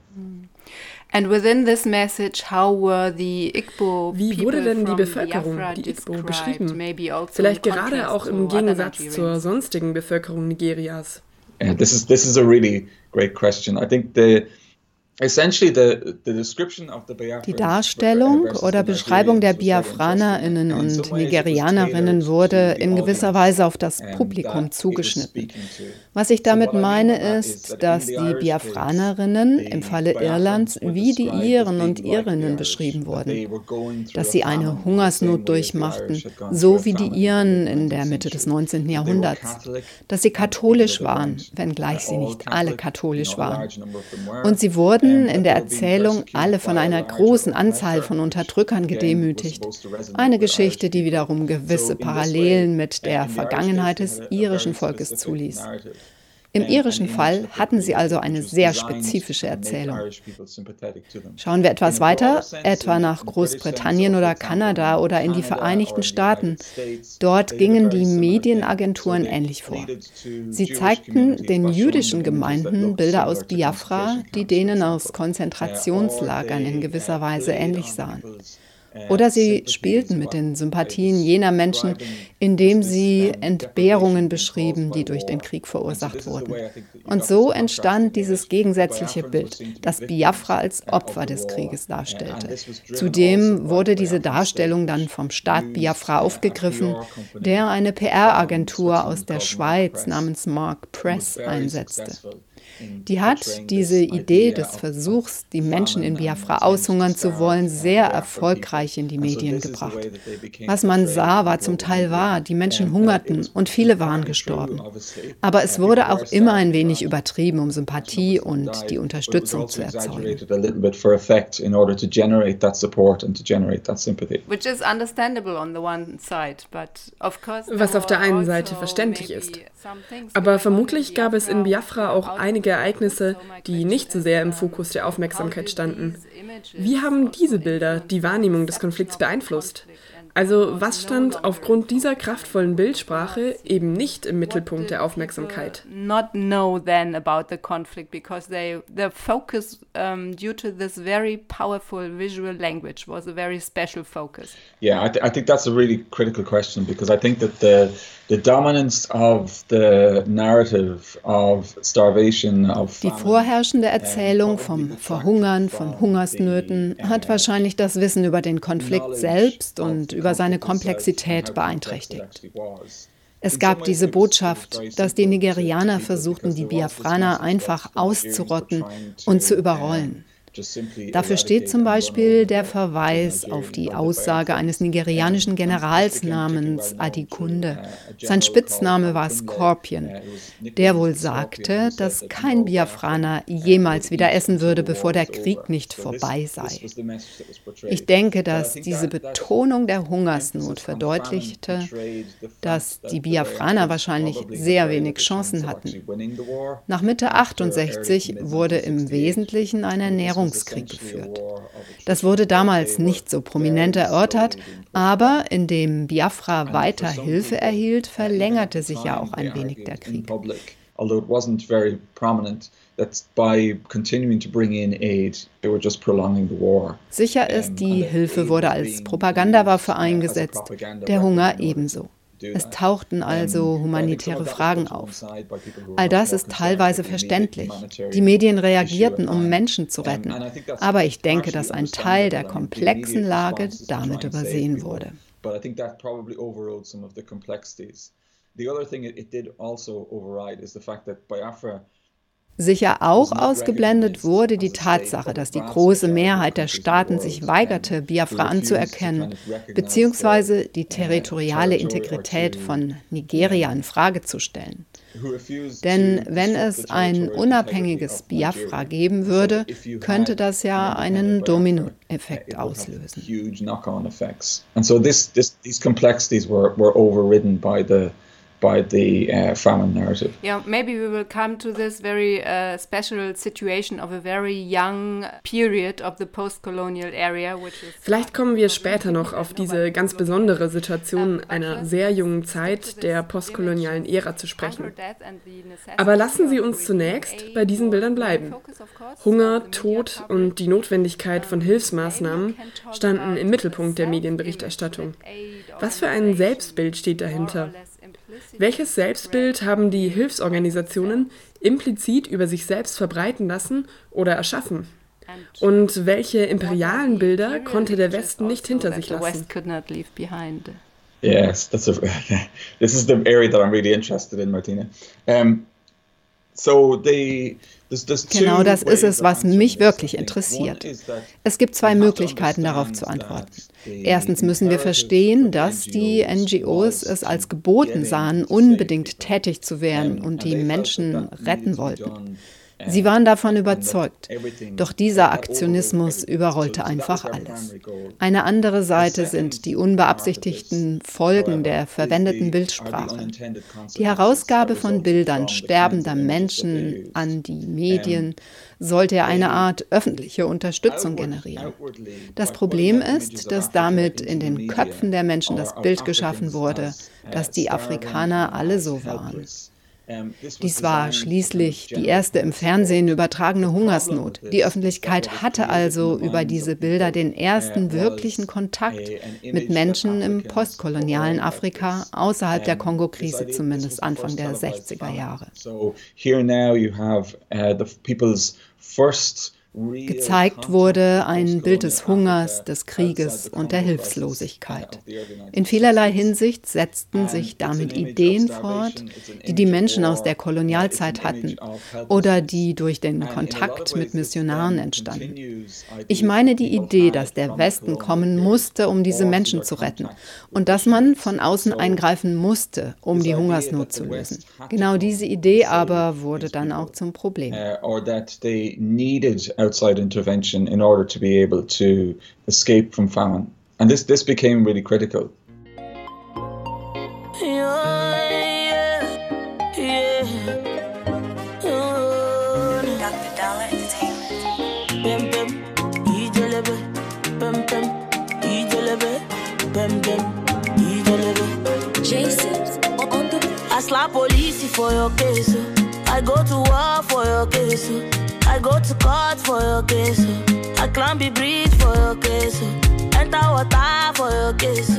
And within this message, how were the Igbo Wie wurde denn die Bevölkerung, die Igbo, beschrieben? Also Vielleicht gerade auch im Gegensatz zur sonstigen Bevölkerung Nigerias. Yeah, this is this is a really great question. I think the die Darstellung oder Beschreibung der Biafranerinnen und Nigerianerinnen wurde in gewisser Weise auf das Publikum zugeschnitten. Was ich damit meine, ist, dass die Biafranerinnen im Falle Irlands wie die Iren und Irinnen beschrieben wurden, dass sie eine Hungersnot durchmachten, so wie die Iren in der Mitte des 19. Jahrhunderts, dass sie katholisch waren, wenngleich sie nicht alle katholisch waren. Und sie wurden werden in der Erzählung alle von einer großen Anzahl von Unterdrückern gedemütigt. Eine Geschichte, die wiederum gewisse Parallelen mit der Vergangenheit des irischen Volkes zuließ. Im irischen Fall hatten sie also eine sehr spezifische Erzählung. Schauen wir etwas weiter, etwa nach Großbritannien oder Kanada oder in die Vereinigten Staaten. Dort gingen die Medienagenturen ähnlich vor. Sie zeigten den jüdischen Gemeinden Bilder aus Biafra, die denen aus Konzentrationslagern in gewisser Weise ähnlich sahen. Oder sie spielten mit den Sympathien jener Menschen, indem sie Entbehrungen beschrieben, die durch den Krieg verursacht wurden. Und so entstand dieses gegensätzliche Bild, das Biafra als Opfer des Krieges darstellte. Zudem wurde diese Darstellung dann vom Staat Biafra aufgegriffen, der eine PR-Agentur aus der Schweiz namens Mark Press einsetzte. Die hat diese Idee des Versuchs, die Menschen in Biafra aushungern zu wollen, sehr erfolgreich in die Medien gebracht. Was man sah, war zum Teil wahr. Die Menschen hungerten und viele waren gestorben. Aber es wurde auch immer ein wenig übertrieben, um Sympathie und die Unterstützung zu erzeugen. Was auf der einen Seite verständlich ist. Aber vermutlich gab es in Biafra auch einige Ereignisse, die nicht so sehr im Fokus der Aufmerksamkeit standen. Wie haben diese Bilder die Wahrnehmung des Konflikts beeinflusst? Also was stand aufgrund dieser kraftvollen Bildsprache eben nicht im Mittelpunkt der Aufmerksamkeit? Not know then about the conflict because they the focus um, due to this very powerful visual language was a very special focus. Yeah, I, th I think that's a really critical question because I think that the the dominance of the narrative of starvation of Die vorherrschende Erzählung vom Verhungern, von Hungersnöten hat wahrscheinlich das Wissen über den Konflikt selbst und über seine Komplexität beeinträchtigt. Es gab diese Botschaft, dass die Nigerianer versuchten, die Biafraner einfach auszurotten und zu überrollen. Dafür steht zum Beispiel der Verweis auf die Aussage eines nigerianischen Generals namens Adikunde. Sein Spitzname war Scorpion, der wohl sagte, dass kein Biafraner jemals wieder essen würde, bevor der Krieg nicht vorbei sei. Ich denke, dass diese Betonung der Hungersnot verdeutlichte, dass die Biafraner wahrscheinlich sehr wenig Chancen hatten. Nach Mitte 68 wurde im Wesentlichen eine Ernährung Ernährungskrieg geführt. Das wurde damals nicht so prominent erörtert, aber indem Biafra weiter Hilfe erhielt, verlängerte sich ja auch ein wenig der Krieg. Although it wasn't very prominent, that by continuing to bring in aid, they were just prolonging the war. Sicher ist, die Hilfe wurde als Propagandawaffe eingesetzt, der Hunger ebenso. Es tauchten also humanitäre Fragen auf. All das ist teilweise verständlich. Die Medien reagierten, um Menschen zu retten. Aber ich denke, dass ein Teil der komplexen Lage damit übersehen wurde. The other thing it did also override is the fact that Biafra Sicher auch ausgeblendet wurde die Tatsache, dass die große Mehrheit der Staaten sich weigerte, Biafra anzuerkennen, beziehungsweise die territoriale Integrität von Nigeria in Frage zu stellen. Denn wenn es ein unabhängiges Biafra geben würde, könnte das ja einen Dominoeffekt auslösen. By the uh, famine narrative. Yeah, maybe we will come to this very uh, special situation of a very young period of the post-colonial area, which is Vielleicht kommen wir später noch auf diese ganz besondere Situation einer sehr jungen Zeit der postkolonialen Ära zu sprechen. Aber lassen Sie uns zunächst bei diesen Bildern bleiben. Hunger, Tod und die Notwendigkeit von Hilfsmaßnahmen standen im Mittelpunkt der Medienberichterstattung. Was für ein Selbstbild steht dahinter? Welches Selbstbild haben die Hilfsorganisationen implizit über sich selbst verbreiten lassen oder erschaffen? Und welche imperialen Bilder konnte der Westen nicht hinter sich lassen? Yes, that's a, <laughs> this is the area that I'm really interested in, Martina. Um, so the Genau das ist es, was mich wirklich interessiert. Es gibt zwei Möglichkeiten, darauf zu antworten. Erstens müssen wir verstehen, dass die NGOs es als geboten sahen, unbedingt tätig zu werden und die Menschen retten wollten. Sie waren davon überzeugt. Doch dieser Aktionismus überrollte einfach alles. Eine andere Seite sind die unbeabsichtigten Folgen der verwendeten Bildsprache. Die Herausgabe von Bildern sterbender Menschen an die Medien sollte ja eine Art öffentliche Unterstützung generieren. Das Problem ist, dass damit in den Köpfen der Menschen das Bild geschaffen wurde, dass die Afrikaner alle so waren. Dies war schließlich die erste im Fernsehen übertragene Hungersnot. Die Öffentlichkeit hatte also über diese Bilder den ersten wirklichen Kontakt mit Menschen im postkolonialen Afrika, außerhalb der Kongo-Krise zumindest Anfang der 60er Jahre. So here now you have uh, the people's first Gezeigt wurde ein Bild des Hungers, des Krieges und der Hilflosigkeit. In vielerlei Hinsicht setzten sich damit Ideen fort, die die Menschen aus der Kolonialzeit hatten oder die durch den Kontakt mit Missionaren entstanden. Ich meine die Idee, dass der Westen kommen musste, um diese Menschen zu retten und dass man von außen eingreifen musste, um die Hungersnot zu lösen. Genau diese Idee aber wurde dann auch zum Problem. Outside intervention in order to be able to escape from famine. And this, this became really critical. Slap police for your case. I go to war for your case. I go to court for your case. I climb the bridge for your case. Enter water for your case.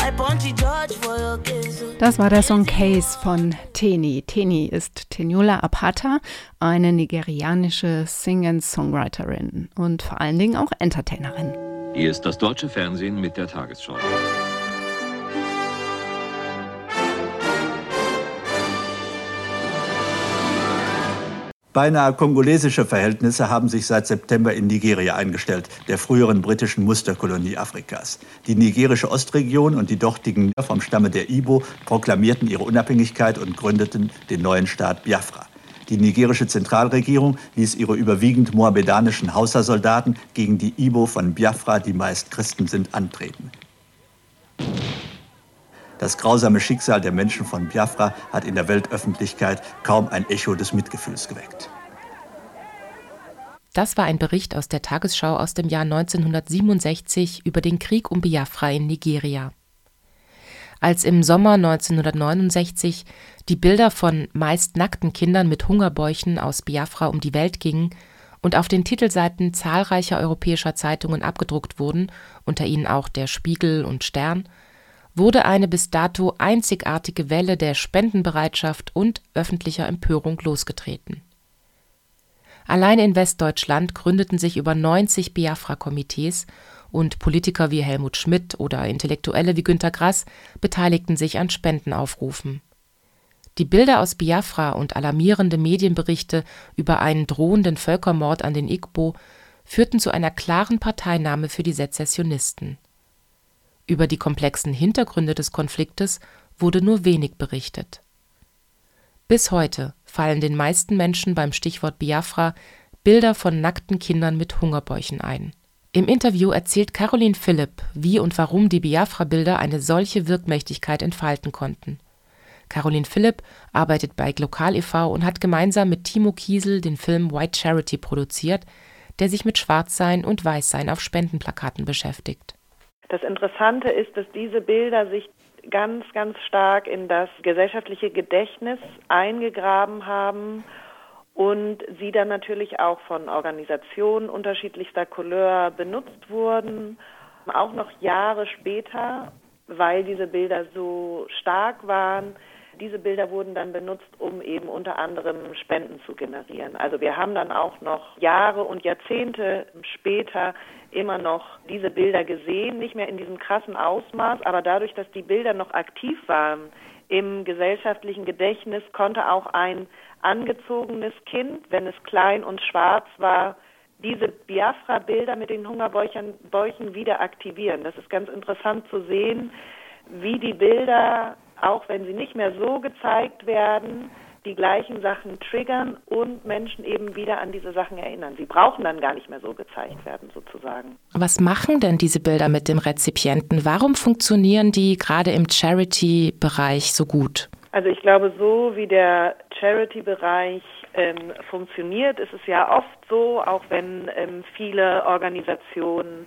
I punch the judge for your case. Das war der Song Case von Teni. Teni ist Teniola Apata, eine nigerianische Sing-and-Songwriterin und vor allen Dingen auch Entertainerin. Hier ist das deutsche Fernsehen mit der Tagesschau. Beinahe kongolesische Verhältnisse haben sich seit September in Nigeria eingestellt, der früheren britischen Musterkolonie Afrikas. Die nigerische Ostregion und die dortigen vom Stamme der Ibo proklamierten ihre Unabhängigkeit und gründeten den neuen Staat Biafra. Die nigerische Zentralregierung ließ ihre überwiegend mohammedanischen Hausersoldaten gegen die Ibo von Biafra, die meist Christen sind, antreten. Das grausame Schicksal der Menschen von Biafra hat in der Weltöffentlichkeit kaum ein Echo des Mitgefühls geweckt. Das war ein Bericht aus der Tagesschau aus dem Jahr 1967 über den Krieg um Biafra in Nigeria. Als im Sommer 1969 die Bilder von meist nackten Kindern mit Hungerbäuchen aus Biafra um die Welt gingen und auf den Titelseiten zahlreicher europäischer Zeitungen abgedruckt wurden, unter ihnen auch der Spiegel und Stern, wurde eine bis dato einzigartige Welle der Spendenbereitschaft und öffentlicher Empörung losgetreten. Allein in Westdeutschland gründeten sich über 90 Biafra-Komitees und Politiker wie Helmut Schmidt oder Intellektuelle wie Günter Grass beteiligten sich an Spendenaufrufen. Die Bilder aus Biafra und alarmierende Medienberichte über einen drohenden Völkermord an den Igbo führten zu einer klaren Parteinahme für die Sezessionisten. Über die komplexen Hintergründe des Konfliktes wurde nur wenig berichtet. Bis heute fallen den meisten Menschen beim Stichwort Biafra Bilder von nackten Kindern mit Hungerbäuchen ein. Im Interview erzählt Caroline Philipp, wie und warum die Biafra-Bilder eine solche Wirkmächtigkeit entfalten konnten. Caroline Philipp arbeitet bei Glokal e.V. und hat gemeinsam mit Timo Kiesel den Film White Charity produziert, der sich mit Schwarzsein und Weißsein auf Spendenplakaten beschäftigt. Das Interessante ist, dass diese Bilder sich ganz, ganz stark in das gesellschaftliche Gedächtnis eingegraben haben und sie dann natürlich auch von Organisationen unterschiedlichster Couleur benutzt wurden, auch noch Jahre später, weil diese Bilder so stark waren, diese Bilder wurden dann benutzt, um eben unter anderem Spenden zu generieren. Also wir haben dann auch noch Jahre und Jahrzehnte später immer noch diese Bilder gesehen, nicht mehr in diesem krassen Ausmaß, aber dadurch, dass die Bilder noch aktiv waren im gesellschaftlichen Gedächtnis, konnte auch ein angezogenes Kind, wenn es klein und schwarz war, diese Biafra-Bilder mit den Hungerbäuchen Bäuchen wieder aktivieren. Das ist ganz interessant zu sehen, wie die Bilder auch wenn sie nicht mehr so gezeigt werden, die gleichen Sachen triggern und Menschen eben wieder an diese Sachen erinnern. Sie brauchen dann gar nicht mehr so gezeigt werden, sozusagen. Was machen denn diese Bilder mit dem Rezipienten? Warum funktionieren die gerade im Charity-Bereich so gut? Also ich glaube, so wie der Charity-Bereich ähm, funktioniert, ist es ja oft so, auch wenn ähm, viele Organisationen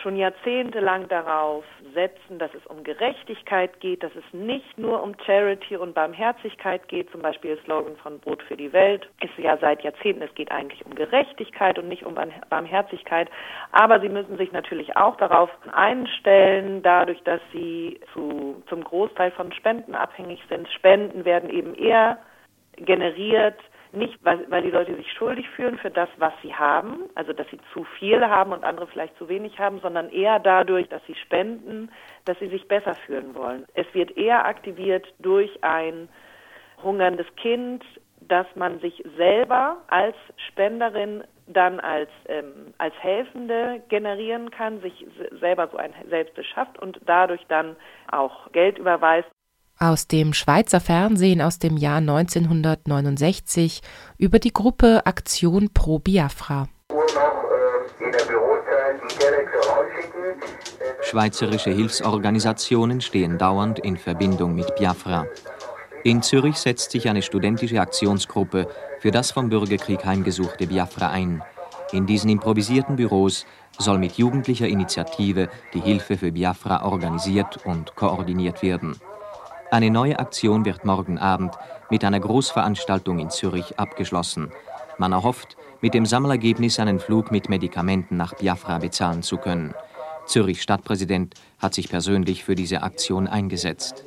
schon jahrzehntelang darauf setzen, dass es um Gerechtigkeit geht, dass es nicht nur um Charity und Barmherzigkeit geht. Zum Beispiel der Slogan von Brot für die Welt ist ja seit Jahrzehnten, es geht eigentlich um Gerechtigkeit und nicht um Barmherzigkeit. Aber sie müssen sich natürlich auch darauf einstellen, dadurch, dass sie zu, zum Großteil von Spenden abhängig sind. Spenden werden eben eher generiert, nicht, weil, weil die Leute sich schuldig fühlen für das, was sie haben, also dass sie zu viel haben und andere vielleicht zu wenig haben, sondern eher dadurch, dass sie spenden, dass sie sich besser fühlen wollen. Es wird eher aktiviert durch ein hungerndes Kind, dass man sich selber als Spenderin dann als, ähm, als Helfende generieren kann, sich selber so ein Selbst beschafft und dadurch dann auch Geld überweist aus dem Schweizer Fernsehen aus dem Jahr 1969 über die Gruppe Aktion Pro Biafra. Schweizerische Hilfsorganisationen stehen dauernd in Verbindung mit Biafra. In Zürich setzt sich eine studentische Aktionsgruppe für das vom Bürgerkrieg heimgesuchte Biafra ein. In diesen improvisierten Büros soll mit jugendlicher Initiative die Hilfe für Biafra organisiert und koordiniert werden. Eine neue Aktion wird morgen Abend mit einer Großveranstaltung in Zürich abgeschlossen. Man erhofft, mit dem Sammelergebnis einen Flug mit Medikamenten nach Biafra bezahlen zu können. Zürich Stadtpräsident hat sich persönlich für diese Aktion eingesetzt.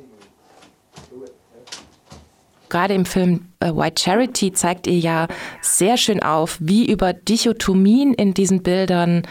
Gerade im Film äh, White Charity zeigt ihr ja sehr schön auf, wie über Dichotomien in diesen Bildern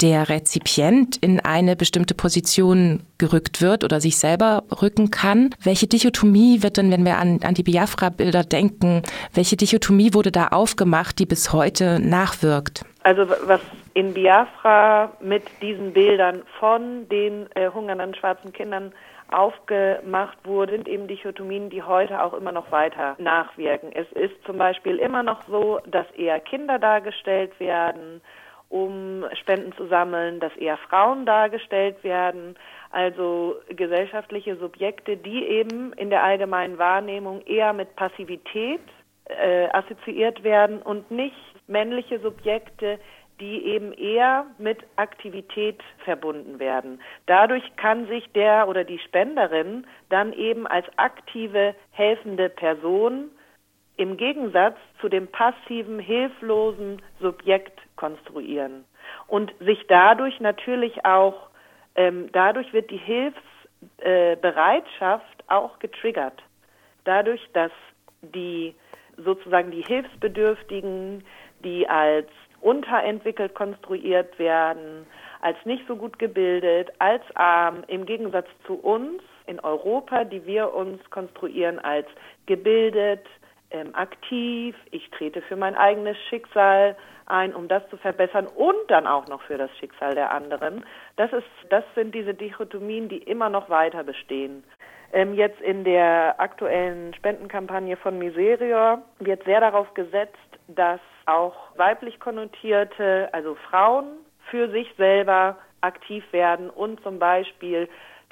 der Rezipient in eine bestimmte Position gerückt wird oder sich selber rücken kann. Welche Dichotomie wird denn, wenn wir an, an die Biafra-Bilder denken, welche Dichotomie wurde da aufgemacht, die bis heute nachwirkt? Also was in Biafra mit diesen Bildern von den äh, hungernden schwarzen Kindern aufgemacht wurde, sind eben Dichotomien, die heute auch immer noch weiter nachwirken. Es ist zum Beispiel immer noch so, dass eher Kinder dargestellt werden, um Spenden zu sammeln, dass eher Frauen dargestellt werden, also gesellschaftliche Subjekte, die eben in der allgemeinen Wahrnehmung eher mit Passivität äh, assoziiert werden und nicht männliche Subjekte, die eben eher mit Aktivität verbunden werden. Dadurch kann sich der oder die Spenderin dann eben als aktive, helfende Person im Gegensatz zu dem passiven, hilflosen Subjekt konstruieren. Und sich dadurch natürlich auch, ähm, dadurch wird die Hilfsbereitschaft äh, auch getriggert. Dadurch, dass die sozusagen die Hilfsbedürftigen, die als unterentwickelt konstruiert werden, als nicht so gut gebildet, als arm, im Gegensatz zu uns, in Europa, die wir uns konstruieren als gebildet, ähm, aktiv, ich trete für mein eigenes Schicksal ein, um das zu verbessern und dann auch noch für das Schicksal der anderen. Das ist, das sind diese Dichotomien, die immer noch weiter bestehen. Ähm, jetzt in der aktuellen Spendenkampagne von Miserior wird sehr darauf gesetzt, dass auch weiblich konnotierte, also Frauen, für sich selber aktiv werden und zum Beispiel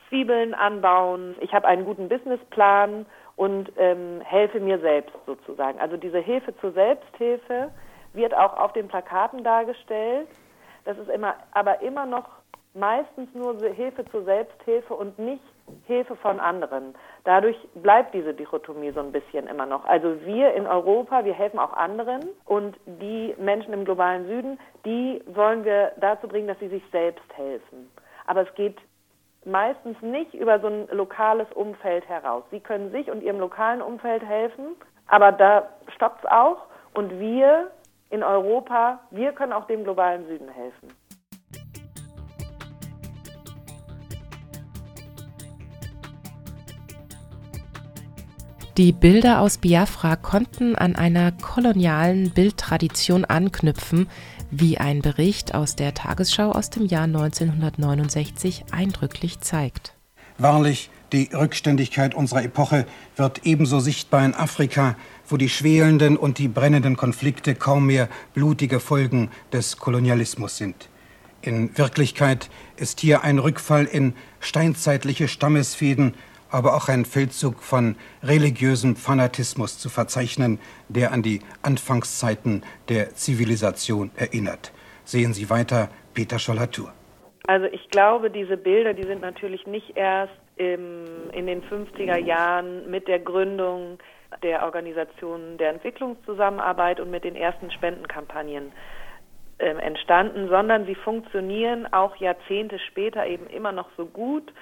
Zwiebeln anbauen. Ich habe einen guten Businessplan und ähm, helfe mir selbst sozusagen. Also diese Hilfe zur Selbsthilfe wird auch auf den Plakaten dargestellt. Das ist immer, aber immer noch meistens nur Hilfe zur Selbsthilfe und nicht Hilfe von anderen. Dadurch bleibt diese Dichotomie so ein bisschen immer noch. Also wir in Europa, wir helfen auch anderen und die Menschen im globalen Süden, die wollen wir dazu bringen, dass sie sich selbst helfen. Aber es geht meistens nicht über so ein lokales Umfeld heraus. Sie können sich und ihrem lokalen Umfeld helfen, aber da stoppt es auch und wir in Europa, wir können auch dem globalen Süden helfen. Die Bilder aus Biafra konnten an einer kolonialen Bildtradition anknüpfen, wie ein Bericht aus der Tagesschau aus dem Jahr 1969 eindrücklich zeigt. Wahrlich, die Rückständigkeit unserer Epoche wird ebenso sichtbar in Afrika, wo die schwelenden und die brennenden Konflikte kaum mehr blutige Folgen des Kolonialismus sind. In Wirklichkeit ist hier ein Rückfall in steinzeitliche Stammesfäden aber auch ein Feldzug von religiösem Fanatismus zu verzeichnen, der an die Anfangszeiten der Zivilisation erinnert. Sehen Sie weiter Peter Schollatur. Also ich glaube, diese Bilder, die sind natürlich nicht erst im, in den 50er Jahren mit der Gründung der Organisation der Entwicklungszusammenarbeit und mit den ersten Spendenkampagnen äh, entstanden, sondern sie funktionieren auch Jahrzehnte später eben immer noch so gut,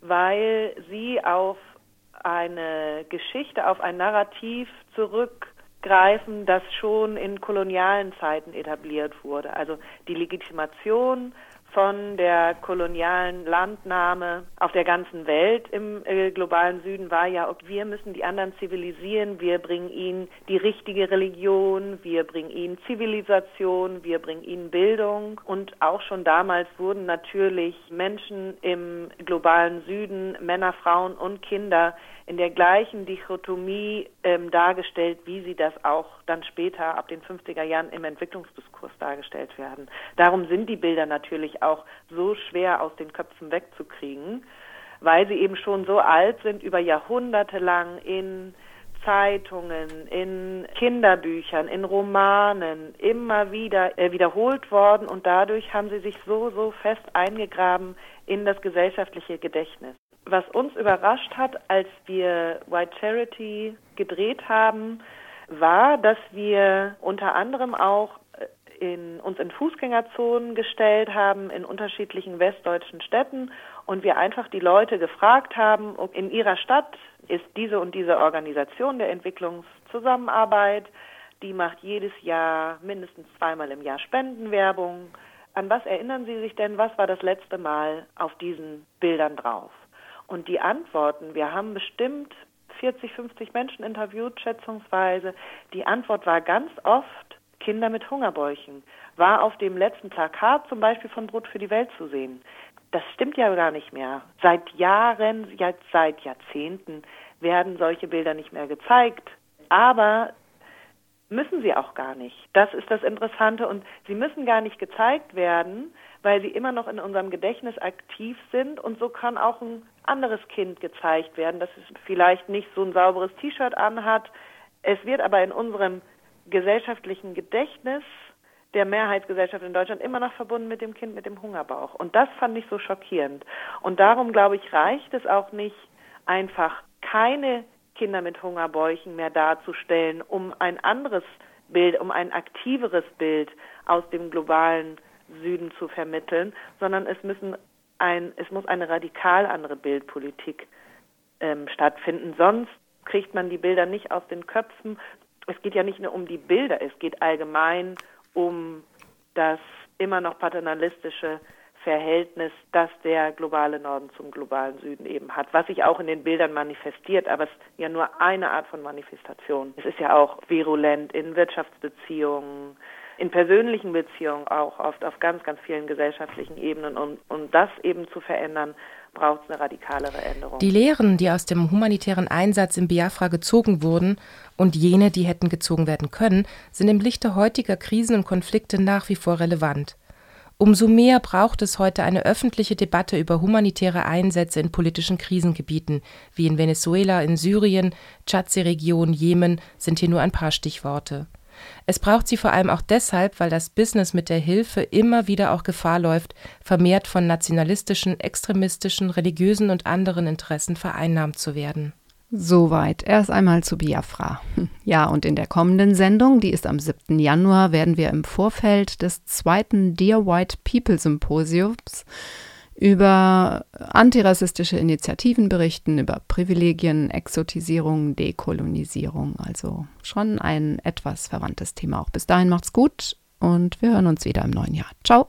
weil sie auf eine Geschichte, auf ein Narrativ zurückgreifen, das schon in kolonialen Zeiten etabliert wurde. Also die Legitimation von der kolonialen Landnahme auf der ganzen Welt im äh, globalen Süden war ja, ob wir müssen die anderen zivilisieren, wir bringen ihnen die richtige Religion, wir bringen ihnen Zivilisation, wir bringen ihnen Bildung. Und auch schon damals wurden natürlich Menschen im globalen Süden, Männer, Frauen und Kinder in der gleichen Dichotomie ähm, dargestellt, wie sie das auch dann später ab den 50er Jahren im Entwicklungsdiskurs dargestellt werden. Darum sind die Bilder natürlich auch so schwer aus den Köpfen wegzukriegen, weil sie eben schon so alt sind, über Jahrhunderte lang in Zeitungen, in Kinderbüchern, in Romanen immer wieder äh, wiederholt worden und dadurch haben sie sich so, so fest eingegraben in das gesellschaftliche Gedächtnis was uns überrascht hat, als wir White Charity gedreht haben, war, dass wir unter anderem auch äh, in, uns in Fußgängerzonen gestellt haben in unterschiedlichen westdeutschen Städten und wir einfach die Leute gefragt haben, in ihrer Stadt ist diese und diese Organisation der Entwicklungszusammenarbeit, die macht jedes Jahr mindestens zweimal im Jahr Spendenwerbung. An was erinnern Sie sich denn? Was war das letzte Mal auf diesen Bildern drauf? Und die Antworten, wir haben bestimmt 40, 50 Menschen interviewt, schätzungsweise. Die Antwort war ganz oft Kinder mit Hungerbäuchen. War auf dem letzten Plakat zum Beispiel von Brot für die Welt zu sehen. Das stimmt ja gar nicht mehr. Seit Jahren, seit Jahrzehnten werden solche Bilder nicht mehr gezeigt. Aber müssen sie auch gar nicht. Das ist das Interessante und sie müssen gar nicht gezeigt werden, weil sie immer noch in unserem Gedächtnis aktiv sind und so kann auch ein anderes Kind gezeigt werden, das vielleicht nicht so ein sauberes T-Shirt anhat. Es wird aber in unserem gesellschaftlichen Gedächtnis der Mehrheitsgesellschaft in Deutschland immer noch verbunden mit dem Kind mit dem Hungerbauch. Und das fand ich so schockierend. Und darum, glaube ich, reicht es auch nicht, einfach keine Kinder mit Hungerbäuchen mehr darzustellen, um ein anderes Bild, um ein aktiveres Bild aus dem globalen Süden zu vermitteln, sondern es müssen ein, es muss eine radikal andere Bildpolitik ähm, stattfinden. Sonst kriegt man die Bilder nicht aus den Köpfen. Es geht ja nicht nur um die Bilder, es geht allgemein um das immer noch paternalistische Verhältnis, das der globale Norden zum globalen Süden eben hat, was sich auch in den Bildern manifestiert, aber es ist ja nur eine Art von Manifestation. Es ist ja auch virulent in Wirtschaftsbeziehungen, in persönlichen Beziehungen auch oft auf ganz, ganz vielen gesellschaftlichen Ebenen. Und um das eben zu verändern, braucht es eine radikalere Änderung. Die Lehren, die aus dem humanitären Einsatz in Biafra gezogen wurden und jene, die hätten gezogen werden können, sind im Lichte heutiger Krisen und Konflikte nach wie vor relevant. Umso mehr braucht es heute eine öffentliche Debatte über humanitäre Einsätze in politischen Krisengebieten, wie in Venezuela, in Syrien, Tschadsee-Region, Jemen sind hier nur ein paar Stichworte. Es braucht sie vor allem auch deshalb, weil das Business mit der Hilfe immer wieder auch Gefahr läuft, vermehrt von nationalistischen, extremistischen, religiösen und anderen Interessen vereinnahmt zu werden. Soweit erst einmal zu Biafra. <laughs> Ja, und in der kommenden Sendung, die ist am 7. Januar, werden wir im Vorfeld des zweiten Dear White People Symposiums über antirassistische Initiativen berichten, über Privilegien, Exotisierung, Dekolonisierung. Also schon ein etwas verwandtes Thema auch. Bis dahin macht's gut und wir hören uns wieder im neuen Jahr. Ciao.